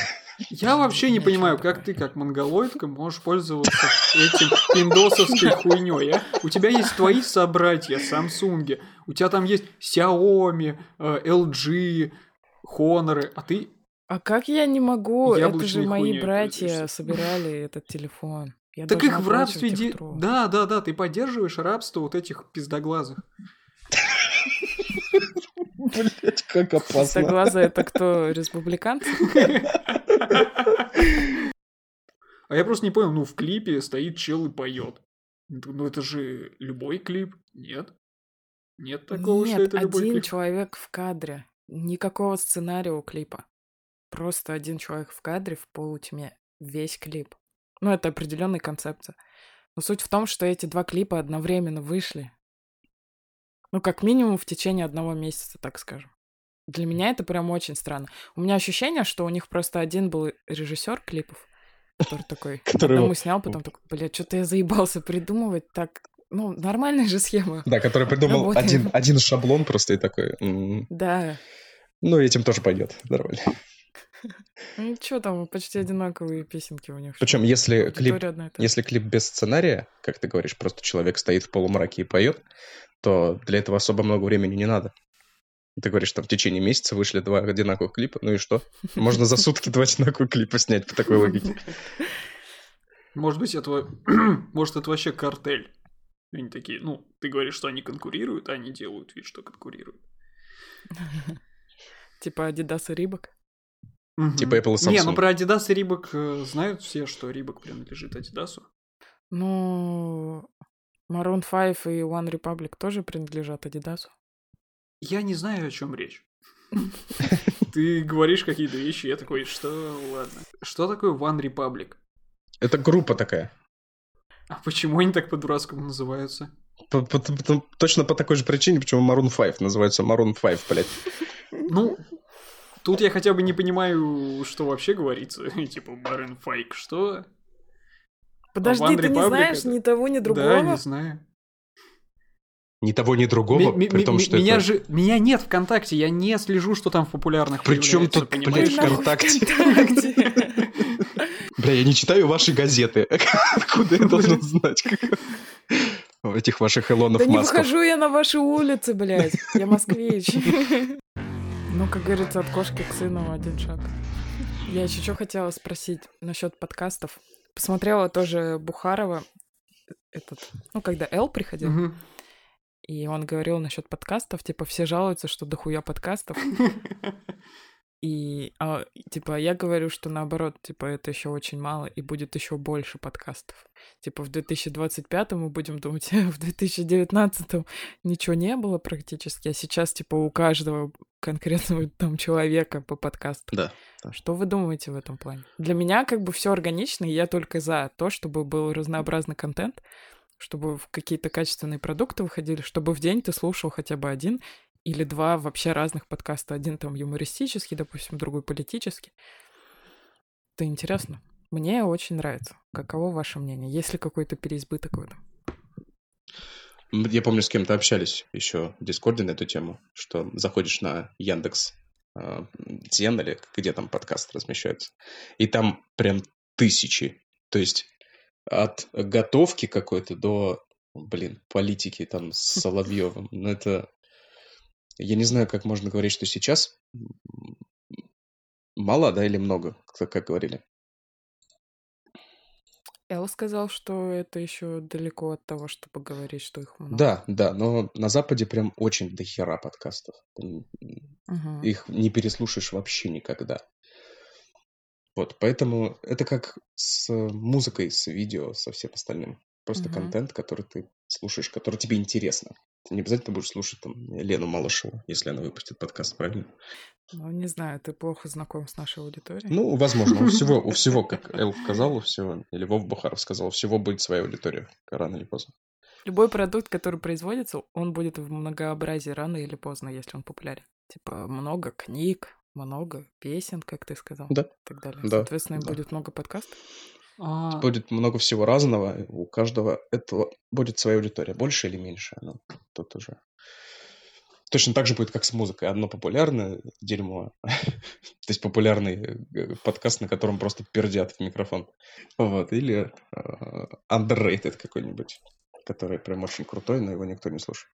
Я вообще не понимаю, как ты, как монголоидка, можешь пользоваться этим пиндосовской хуйней, а? У тебя есть твои собратья Samsung, у тебя там есть Xiaomi, LG, Honor, а ты... А как я не могу? Это же мои братья пользуешься. собирали этот телефон. Я Так их в рабстве... де-. Да, да, да, ты поддерживаешь рабство вот этих пиздоглазых. *laughs* Блять, как опасно. Пустоглазые это кто? Республиканцы? *laughs* А я просто не понял, ну в клипе стоит чел и поет. Ну это же любой клип? Нет? Нет такого, что Нет, это любой один клип? человек в кадре. Никакого сценария у клипа. Просто один человек в кадре в полутьме. Весь клип. Ну, это определенная концепция. Но суть в том, что эти два клипа одновременно вышли. Ну, как минимум в течение одного месяца, так скажем. Для меня это прям очень странно. У меня ощущение, что у них просто один был режиссер клипов, который такой *laughs* Который одному снял, потом такой, блядь, что-то я заебался придумывать так. Ну, нормальная же схема. Да, который придумал Работаем. один, один шаблон просто и такой. м, Да. Ну, этим тоже пойдет. Нормально. Ну, что там, почти одинаковые песенки у них. Причем, если клип, если клип без сценария, как ты говоришь, просто человек стоит в полумраке и поет, то для этого особо много времени не надо. Ты говоришь, там в течение месяца вышли два одинаковых клипа, ну и что? Можно за сутки два одинаковых клипа снять по такой логике. Может быть, это... *clears throat* Может, это вообще картель. Они такие, ну, ты говоришь, что они конкурируют, а они делают вид, что конкурируют. *laughs* Типа Adidas и Рибок. Типа Apple и Не, ну Samsung. про Adidas и Рибок знают все, что Рибок принадлежит Адидасу. Ну, Maroon 5 и One Republic тоже принадлежат Адидасу. Я не знаю, о чем речь. *laughs* Ты говоришь какие-то вещи, я такой, что ладно. Что такое One Republic? Это группа такая. А почему они так по-дурацкому называются? По- по- по- Точно по такой же причине, почему Maroon 5 называется Maroon 5, блядь. *laughs* Ну, тут я хотя бы не понимаю, что вообще говорится. *laughs* Типа, Барен Файк, что? Подожди, One ты не знаешь это- ни того, ни Да, другого? не знаю. Ни того, ни другого, Ми- ми- при том, что меня это... же меня нет ВКонтакте, я не слежу, что там в популярных Причем тут, блядь, ВКонтакте. ВКонтакте. *laughs* Бля, я не читаю ваши газеты. *laughs* Откуда я должен знать? В этих ваших Илонов Да не выхожу я на ваши улицы, блядь. Я москвич. *laughs* Ну, как говорится, от кошки к сыну один шаг. Я еще что хотела спросить насчет подкастов. Посмотрела тоже Бухарова, этот, ну, когда Эл приходил. И он говорил насчет подкастов, типа, все жалуются, что дохуя подкастов. *laughs* И, а, типа, я говорю, что наоборот, типа, это еще очень мало, и будет еще больше подкастов. Типа, в 2025 мы будем думать, *laughs* в 2019 ничего не было практически, а сейчас, типа, у каждого конкретного там человека по подкасту. Да. Что вы думаете в этом плане? Для меня как бы все органично, и я только за то, чтобы был разнообразный контент, чтобы какие-то качественные продукты выходили, чтобы в день ты слушал хотя бы один или два вообще разных подкаста. Один там юмористический, допустим, другой политический. Это интересно. Мне очень нравится. Каково ваше мнение? Есть ли какой-то переизбыток в этом? Я помню, с кем-то общались еще в Дискорде на эту тему, что заходишь на Яндекс э, Дзен или где там подкаст размещается, и там прям тысячи. То есть от готовки какой-то до, блин, политики там с *laughs* Соловьевым. Ну, это... Я не знаю, как можно говорить, что сейчас мало, да, или много, как, как говорили. Эл сказал, что это еще далеко от того, чтобы говорить, что их много. Да, да, но на Западе прям очень дохера подкастов. Мгм. Их не переслушаешь вообще никогда. Вот, поэтому это как с музыкой, с видео, со всем остальным. Просто Мгм. контент, который ты слушаешь, который тебе интересно. Ты не обязательно будешь слушать там Лену Малышеву, если она выпустит подкаст, правильно? Ну, не знаю, ты плохо знаком с нашей аудиторией. Ну, возможно, у всего, у *laughs* всего, как Эл сказал, у всего, или Вов Бухаров сказал, у всего будет своя аудитория, рано или поздно. Любой продукт, который производится, он будет в многообразии рано или поздно, если он популярен. Типа много книг, много песен, как ты сказал. Да. И так далее. Да, Соответственно, да. будет много подкастов. А, Будет много всего разного, у каждого этого будет своя аудитория, больше или меньше, ну, тут уже... Точно так же будет, как с музыкой. Одно популярное дерьмо. *laughs* То есть популярный э, подкаст, на котором просто пердят в микрофон. Вот. Или э, underrated какой-нибудь, который прям очень крутой, но его никто не слушает.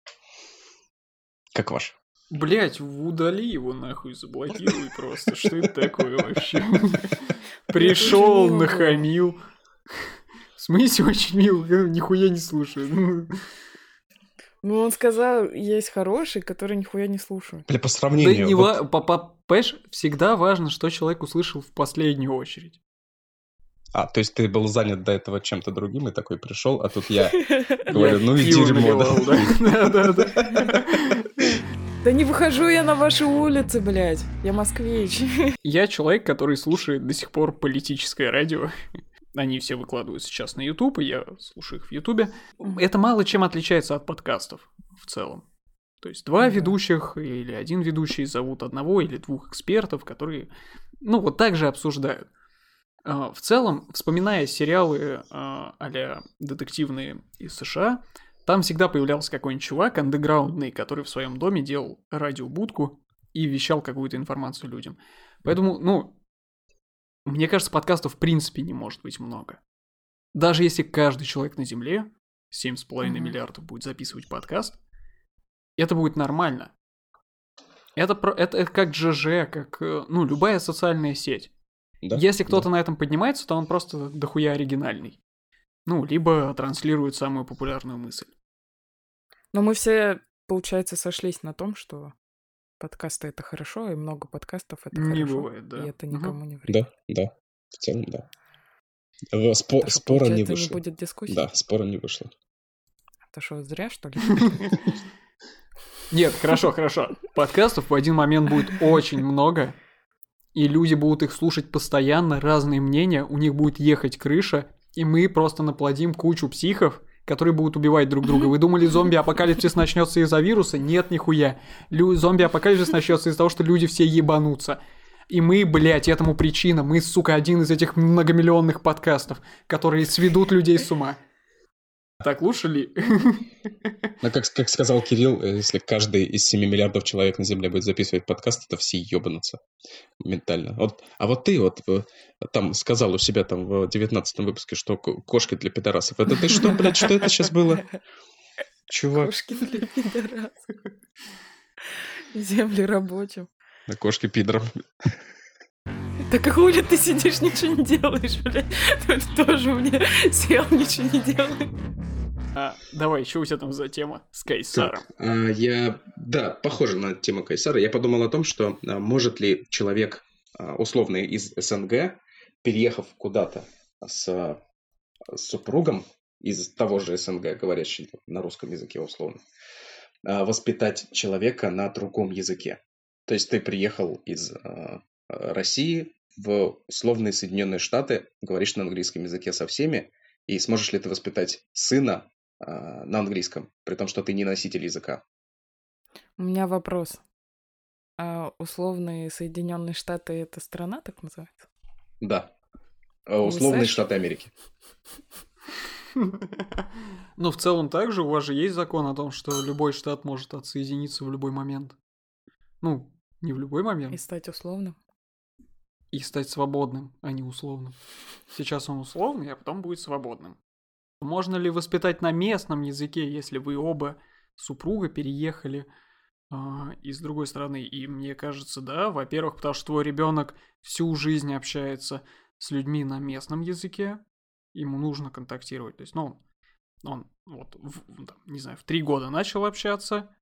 Как ваш? Блять, удали его нахуй, заблокируй просто. Что это такое вообще? *laughs* *laughs* Пришел, нахамил. В смысле очень мило? Я Нихуя не слушаю. *laughs* Ну, он сказал, есть хорошие, которые нихуя не слушают. Бля, по Да сравнению... не вот- ва- по- по- Понимаешь, всегда важно, что человек услышал в последнюю очередь. А, то есть ты был занят до этого чем-то другим и такой пришел, а тут я говорю, ну и дерьмо, да. да. Да, да, не выхожу я на ваши улицы, блядь. Я москвич. Я человек, который слушает до сих пор политическое радио. Они все выкладывают сейчас на YouTube, и я слушаю их в YouTube. Это мало чем отличается от подкастов в целом. То есть два Да. ведущих или один ведущий зовут одного или двух экспертов, которые, ну, вот так же обсуждают. А, В целом, вспоминая сериалы а, а-ля детективные из США, там всегда появлялся какой-нибудь чувак андеграундный, который в своем доме делал радиобудку и вещал какую-то информацию людям. Поэтому, ну, мне кажется, подкастов в принципе не может быть много. Даже если каждый человек на Земле, 7,5 Мгм. миллиардов, будет записывать подкаст, это будет нормально. Это, про, это, это как ЖЖ, как, э, ну, любая социальная сеть. Да, Если да. кто-то на этом поднимается, то он просто дохуя оригинальный. Ну, либо транслирует самую популярную мысль. Но мы все, получается, сошлись на том, что подкасты это хорошо, и много подкастов это Не хорошо. бывает, да. И это никому не вредит. Да, да. В целом, да. В спо- Это что, спора не вышло. будет дискуссии? Да, спора не вышло. Это что, зря, что ли? *laughs* Нет, хорошо, хорошо. Подкастов в один момент будет очень много, и люди будут их слушать постоянно, разные мнения, у них будет ехать крыша, и мы просто наплодим кучу психов, которые будут убивать друг друга. Вы думали, зомби-апокалипсис начнется из-за вируса? Нет, нихуя. Лю- Зомби-апокалипсис начнется из-за того, что люди все ебанутся. И мы, блядь, этому причина. Мы, сука, один из этих многомиллионных подкастов, которые сведут людей с ума. Так лучше ли? *laughs* Но как, как сказал Кирилл, э, если каждый из 7 миллиардов человек на Земле будет записывать подкаст, то все ебанутся ментально. Вот, а вот ты вот э, там сказал у себя там в 19 выпуске, что ко- кошки для пидорасов. Это ты что, блядь, что это сейчас было? Чувак, Кошки для пидорасов. Земли рабочим. на кошки пидором. Так а хули ты сидишь, ничего не делаешь, блядь? Ты тоже мне сел, ничего не делаешь. А, давай, что у тебя там за тема с Кайсаром? А, Я, да, похоже на тему Кайсара. Я подумал о том, что а, может ли человек, а, условный из СНГ, переехав куда-то с, а, с супругом из того же СНГ, говорящий на русском языке условно, а, воспитать человека на другом языке. То есть ты приехал из а, России в условные Соединенные Штаты, говоришь на английском языке со всеми, и сможешь ли ты воспитать сына а, на английском, при том, что ты не носитель языка. У меня вопрос. А условные Соединенные Штаты это страна, так называется? Да. А, Условные Знаешь- Штаты Америки. *laughs* Ну, в целом также у вас же есть закон о том, что любой штат может отсоединиться в любой момент. Ну, не в любой И момент. стать условным? И стать свободным, а не условным. Сейчас он условный, а потом будет свободным. Можно ли воспитать на местном языке, если вы оба супруга переехали А, и с другой стороны, и мне кажется, да, во-первых, потому что твой ребенок всю жизнь общается с людьми на местном языке, ему нужно контактировать. То есть, ну, он, он вот, в, там, не знаю, в три года начал общаться,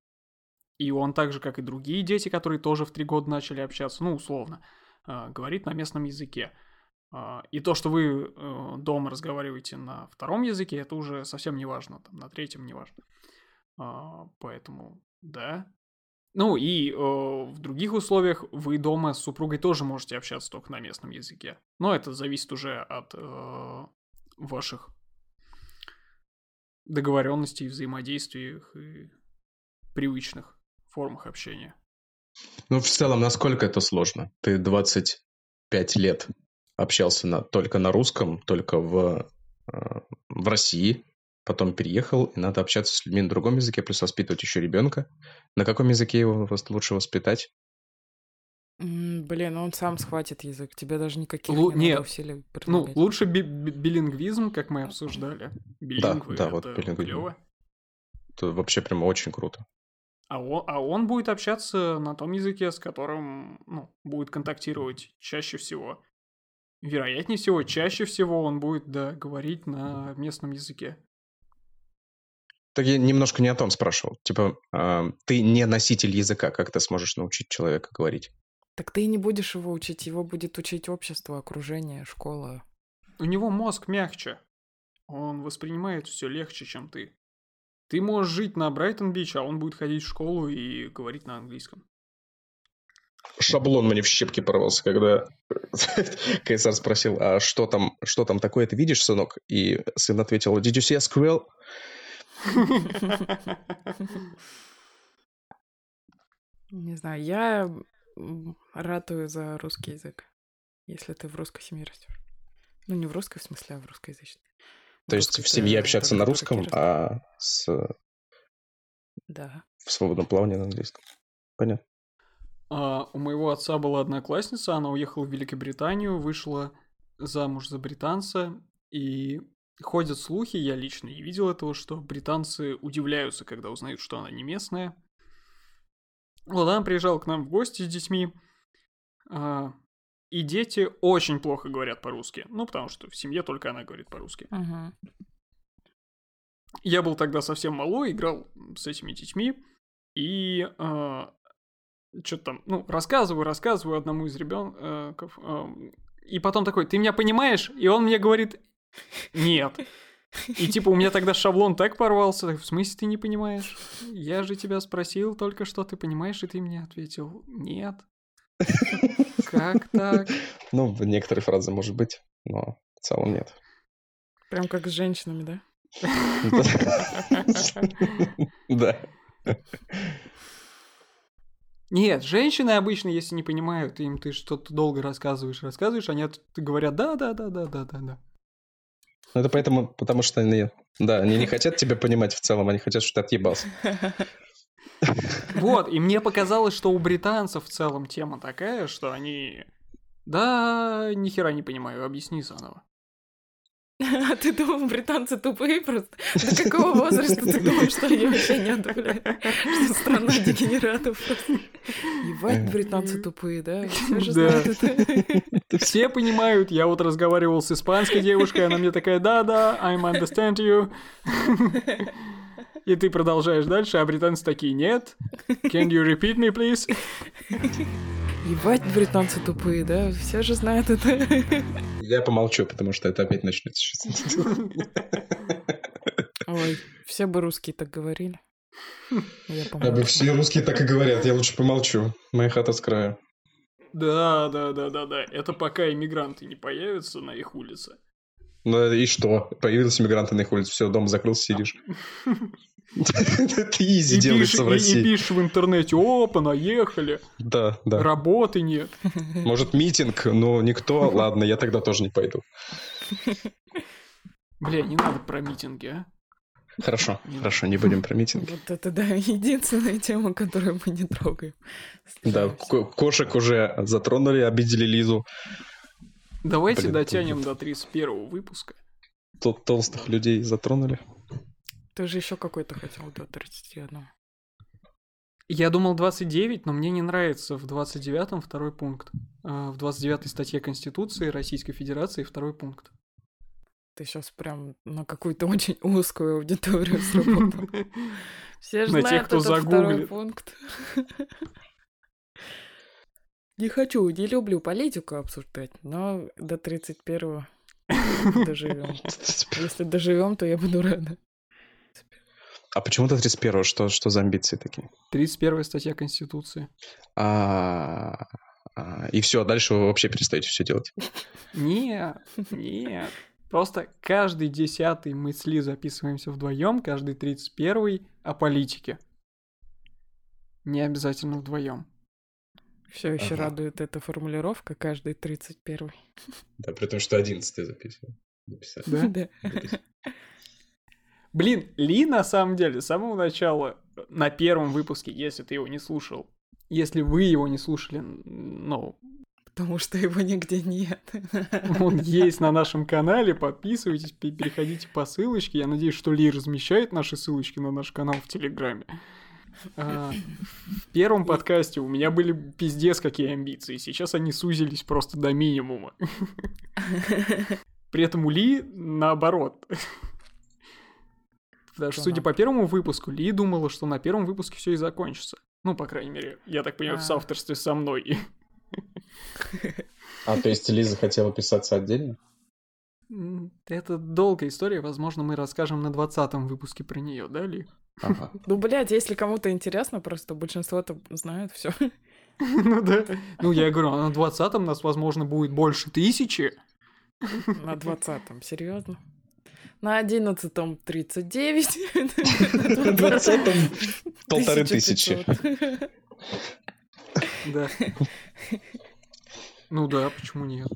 и он так же, как и другие дети, которые тоже в три года начали общаться, ну, условно, э, говорит на местном языке. Э, и то, что вы э, дома разговариваете на втором языке, это уже совсем не важно, там, на третьем не важно. Э, поэтому, да, ну и э, в других условиях вы дома с супругой тоже можете общаться только на местном языке. Но это зависит уже от э, ваших договоренностей, взаимодействиях и привычных формах общения. Ну, в целом, насколько это сложно? Ты 25 лет общался на, только на русском, только в, э, в России, потом переехал, и надо общаться с людьми на другом языке, плюс воспитывать еще ребенка. На каком языке его лучше воспитать? Блин, он сам схватит язык, тебе даже никаких Лу- не надо усилий Ну, лучше би- би- билингвизм, как мы обсуждали. Билингвы, да, да, вот билингвизм. Это вообще прям очень круто. А он, а он будет общаться на том языке, с которым ну, будет контактировать чаще всего. Вероятнее всего, чаще всего он будет да, говорить на местном языке. Так я немножко не о том спрашивал. Типа, э, ты не носитель языка, как ты сможешь научить человека говорить? Так ты и не будешь его учить, его будет учить общество, окружение, школа. У него мозг мягче. Он воспринимает все легче, чем ты. Ты можешь жить на Брайтон-Бич, а он будет ходить в школу и говорить на английском. Шаблон мне в щепки порвался, когда *laughs* Кайсар спросил, а что там, что там такое ты видишь, сынок? И сын ответил, did you see a squirrel? Не знаю, я ратую за русский язык, если ты в русской семье растешь. Ну, не в русской, в смысле, а в русскоязычной. То есть в семье общаться на русском, а с... Да. В свободном плавании на английском. Понятно. А, у моего отца была одноклассница, она уехала в Великобританию, вышла замуж за британца, и ходят слухи, я лично не видел этого, что британцы удивляются, когда узнают, что она не местная. Вот она приезжала к нам в гости с детьми, а, и дети очень плохо говорят по-русски. Ну, потому что в семье только она говорит по-русски. Uh-huh. Я был тогда совсем малой, играл с этими детьми, и э, а, что-то там, ну, рассказываю, рассказываю одному из ребенков, э, и потом такой, ты меня понимаешь? И он мне говорит, нет. И типа у меня тогда шаблон так порвался. В смысле ты не понимаешь? Я же тебя спросил только что ты понимаешь, и ты мне ответил нет. Как так? *laughs* Ну, некоторые фразы может быть, но в целом нет. Прям как с женщинами, *laughs* да? Да. Нет, женщины обычно, если не понимают, им ты что-то долго рассказываешь, рассказываешь, они говорят да, да, да, да, да, да, да. Ну, это поэтому, потому что они, да, они не хотят тебя понимать в целом, они хотят, чтобы ты отъебался. *laughs* Вот, и мне показалось, что у британцев в целом тема такая, что они... Да, ни хера не понимаю, объясни заново. А ты думал, британцы тупые просто? До какого возраста ты думал, что они вообще не одобряют? Что страна дегенератов просто. Ебать, британцы тупые, да? Все же знают это. Все понимают. Я вот разговаривал с испанской девушкой, она мне такая, да-да, I'm understand you. *laughs* И ты продолжаешь дальше, а британцы такие, нет. Can you repeat me, please? *laughs* Ебать, британцы тупые, да? Все же знают это. *laughs* Я помолчу, потому что это опять начнется сейчас. Ой, все бы русские так говорили. Я помолчу. все русские так и говорят, я лучше помолчу. Моя хата с краю. Да, да, да, да, да. Это пока иммигранты не появятся на их улице. Ну и что? Появились иммигранты на их улице, все, дом закрылся, сидишь. *laughs* Это изи делается в России. И пишешь в интернете, опа, наехали. Да, да. Работы нет. *laughs* Может, митинг, но никто. *laughs* Ладно, я тогда тоже не пойду. Бля, не надо про митинги, а? Хорошо, хорошо, не будем про митинги. Вот это, да, единственная тема, которую мы не трогаем. Да, кошек уже затронули, обидели Лизу. Давайте дотянем до 31 выпуска. Тут толстых людей затронули. Ты же еще какой-то хотел до 31. Я думал 29, но мне не нравится в 29-м второй пункт. А, В 29-й статье Конституции Российской Федерации второй пункт. Ты сейчас прям на какую-то *laughs* очень узкую аудиторию сработал. *laughs* Все же На тех, знают кто этот второй пункт. Не хочу, не люблю политику обсуждать, но до 31-го *laughs* доживем. Если доживем, то я буду рада. А почему до 31 Что, что за амбиции такие? 31 статья Конституции. А, а, и все, дальше вы вообще перестаете все делать. Нет, нет. Просто каждый десятый мы с Ли записываемся вдвоем, каждый тридцать первый о политике. Не обязательно вдвоем. Все еще Ага. радует эта формулировка, каждый 31 Да, при том, что 11 записывал. Да? *laughs* Да. Блин, Ли на самом деле с самого начала на первом выпуске, если ты его не слушал, если вы его не слушали, ну, Потому что его нигде нет. он *laughs* есть на нашем канале, подписывайтесь, пе- переходите по ссылочке. Я надеюсь, что Ли размещает наши ссылочки на наш канал в Телеграме. А, В первом подкасте у меня были пиздец какие амбиции, сейчас они сузились просто до минимума. *laughs* При этом у Ли наоборот. Потому что, судя по первому выпуску, Ли думала, что на первом выпуске все и закончится. Ну, по крайней мере, я так понимаю, в А. соавторстве со мной. А, то есть Лиза хотела писаться отдельно? Это долгая история, возможно, мы расскажем на 20 выпуске про нее, да, Ли? Ага. *laughs* Ну, блядь, если кому-то интересно, просто большинство-то знают все. *laughs* Ну да. Ну, я и говорю, а на 20 нас, возможно, будет больше тысячи. На 20-м, серьезно? На 11-м 39. *laughs* На 20-м полторы тысячи. 1500. Да. Ну да, почему нет?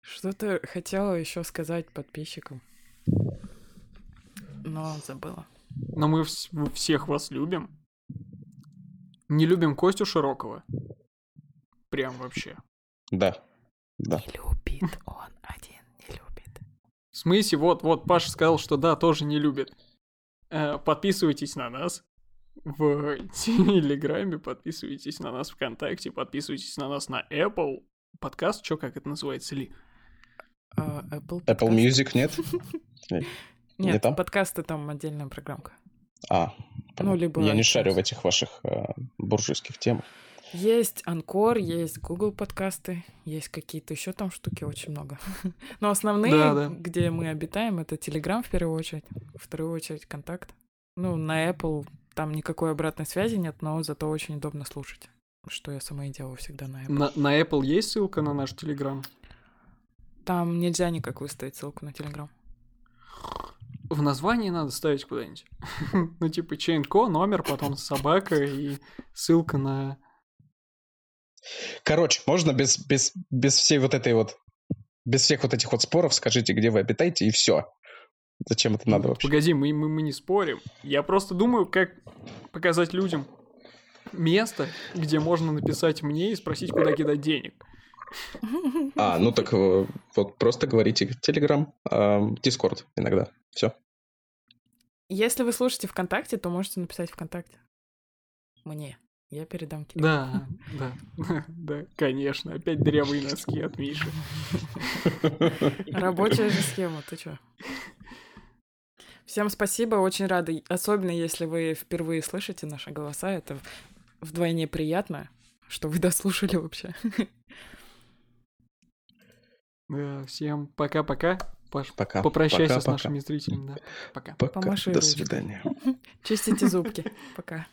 Что-то хотела еще сказать подписчикам. Но забыла. Но мы вс- всех вас любим. Не любим Костю Широкого. Прям вообще. Да, да. Не любит он один, смысле, вот, вот, Паша сказал, что да, тоже не любит. Э, Подписывайтесь на нас в Телеграме, подписывайтесь на нас ВКонтакте, подписывайтесь на нас на Apple. Подкаст, что как это называется, Ли? А, Apple, Apple? Music *laughs* нет? не Нет, там? подкасты там отдельная программка. А, Ну, либо я не шарю в этих ваших э, буржуйских темах. Есть Анкор, есть Google подкасты, есть какие-то еще там штуки, очень много. *laughs* Но основные, Да, да. где мы обитаем, это Telegram в первую очередь, во вторую очередь Контакт. Ну, на Apple там никакой обратной связи нет, но зато очень удобно слушать. Что я сама и делаю всегда на Apple. На, на Apple есть ссылка на наш Телеграм? Там нельзя никак выставить ссылку на Telegram. В названии надо ставить куда-нибудь. *laughs* ну, типа, Чейнко, номер, потом собака и ссылка на... Короче, можно без, без, без всей вот этой вот, без всех вот этих вот споров скажите, где вы обитаете, и все. Зачем это надо вообще? Погоди, мы, мы, мы не спорим. Я просто думаю, как показать людям место, где можно написать мне и спросить, куда кидать денег. *laughs* А, ну так э, вот просто говорите Telegram, Discord иногда. Все. Если вы слушаете ВКонтакте, то можете написать ВКонтакте. Мне. Я передам тебе. Да, да, *laughs* да, конечно. Опять дырявые носки от Миши. *laughs* Рабочая же схема, ты чё? Всем спасибо, очень рада. Особенно если вы впервые слышите наши голоса, это вдвойне приятно, что вы дослушали вообще. Да, всем пока-пока. Паш, Пока. попрощайся пока, с пока. нашими зрителями, да. Пока. Пока. Помаши До ручкой. свидания. *laughs* Чистите зубки. Пока.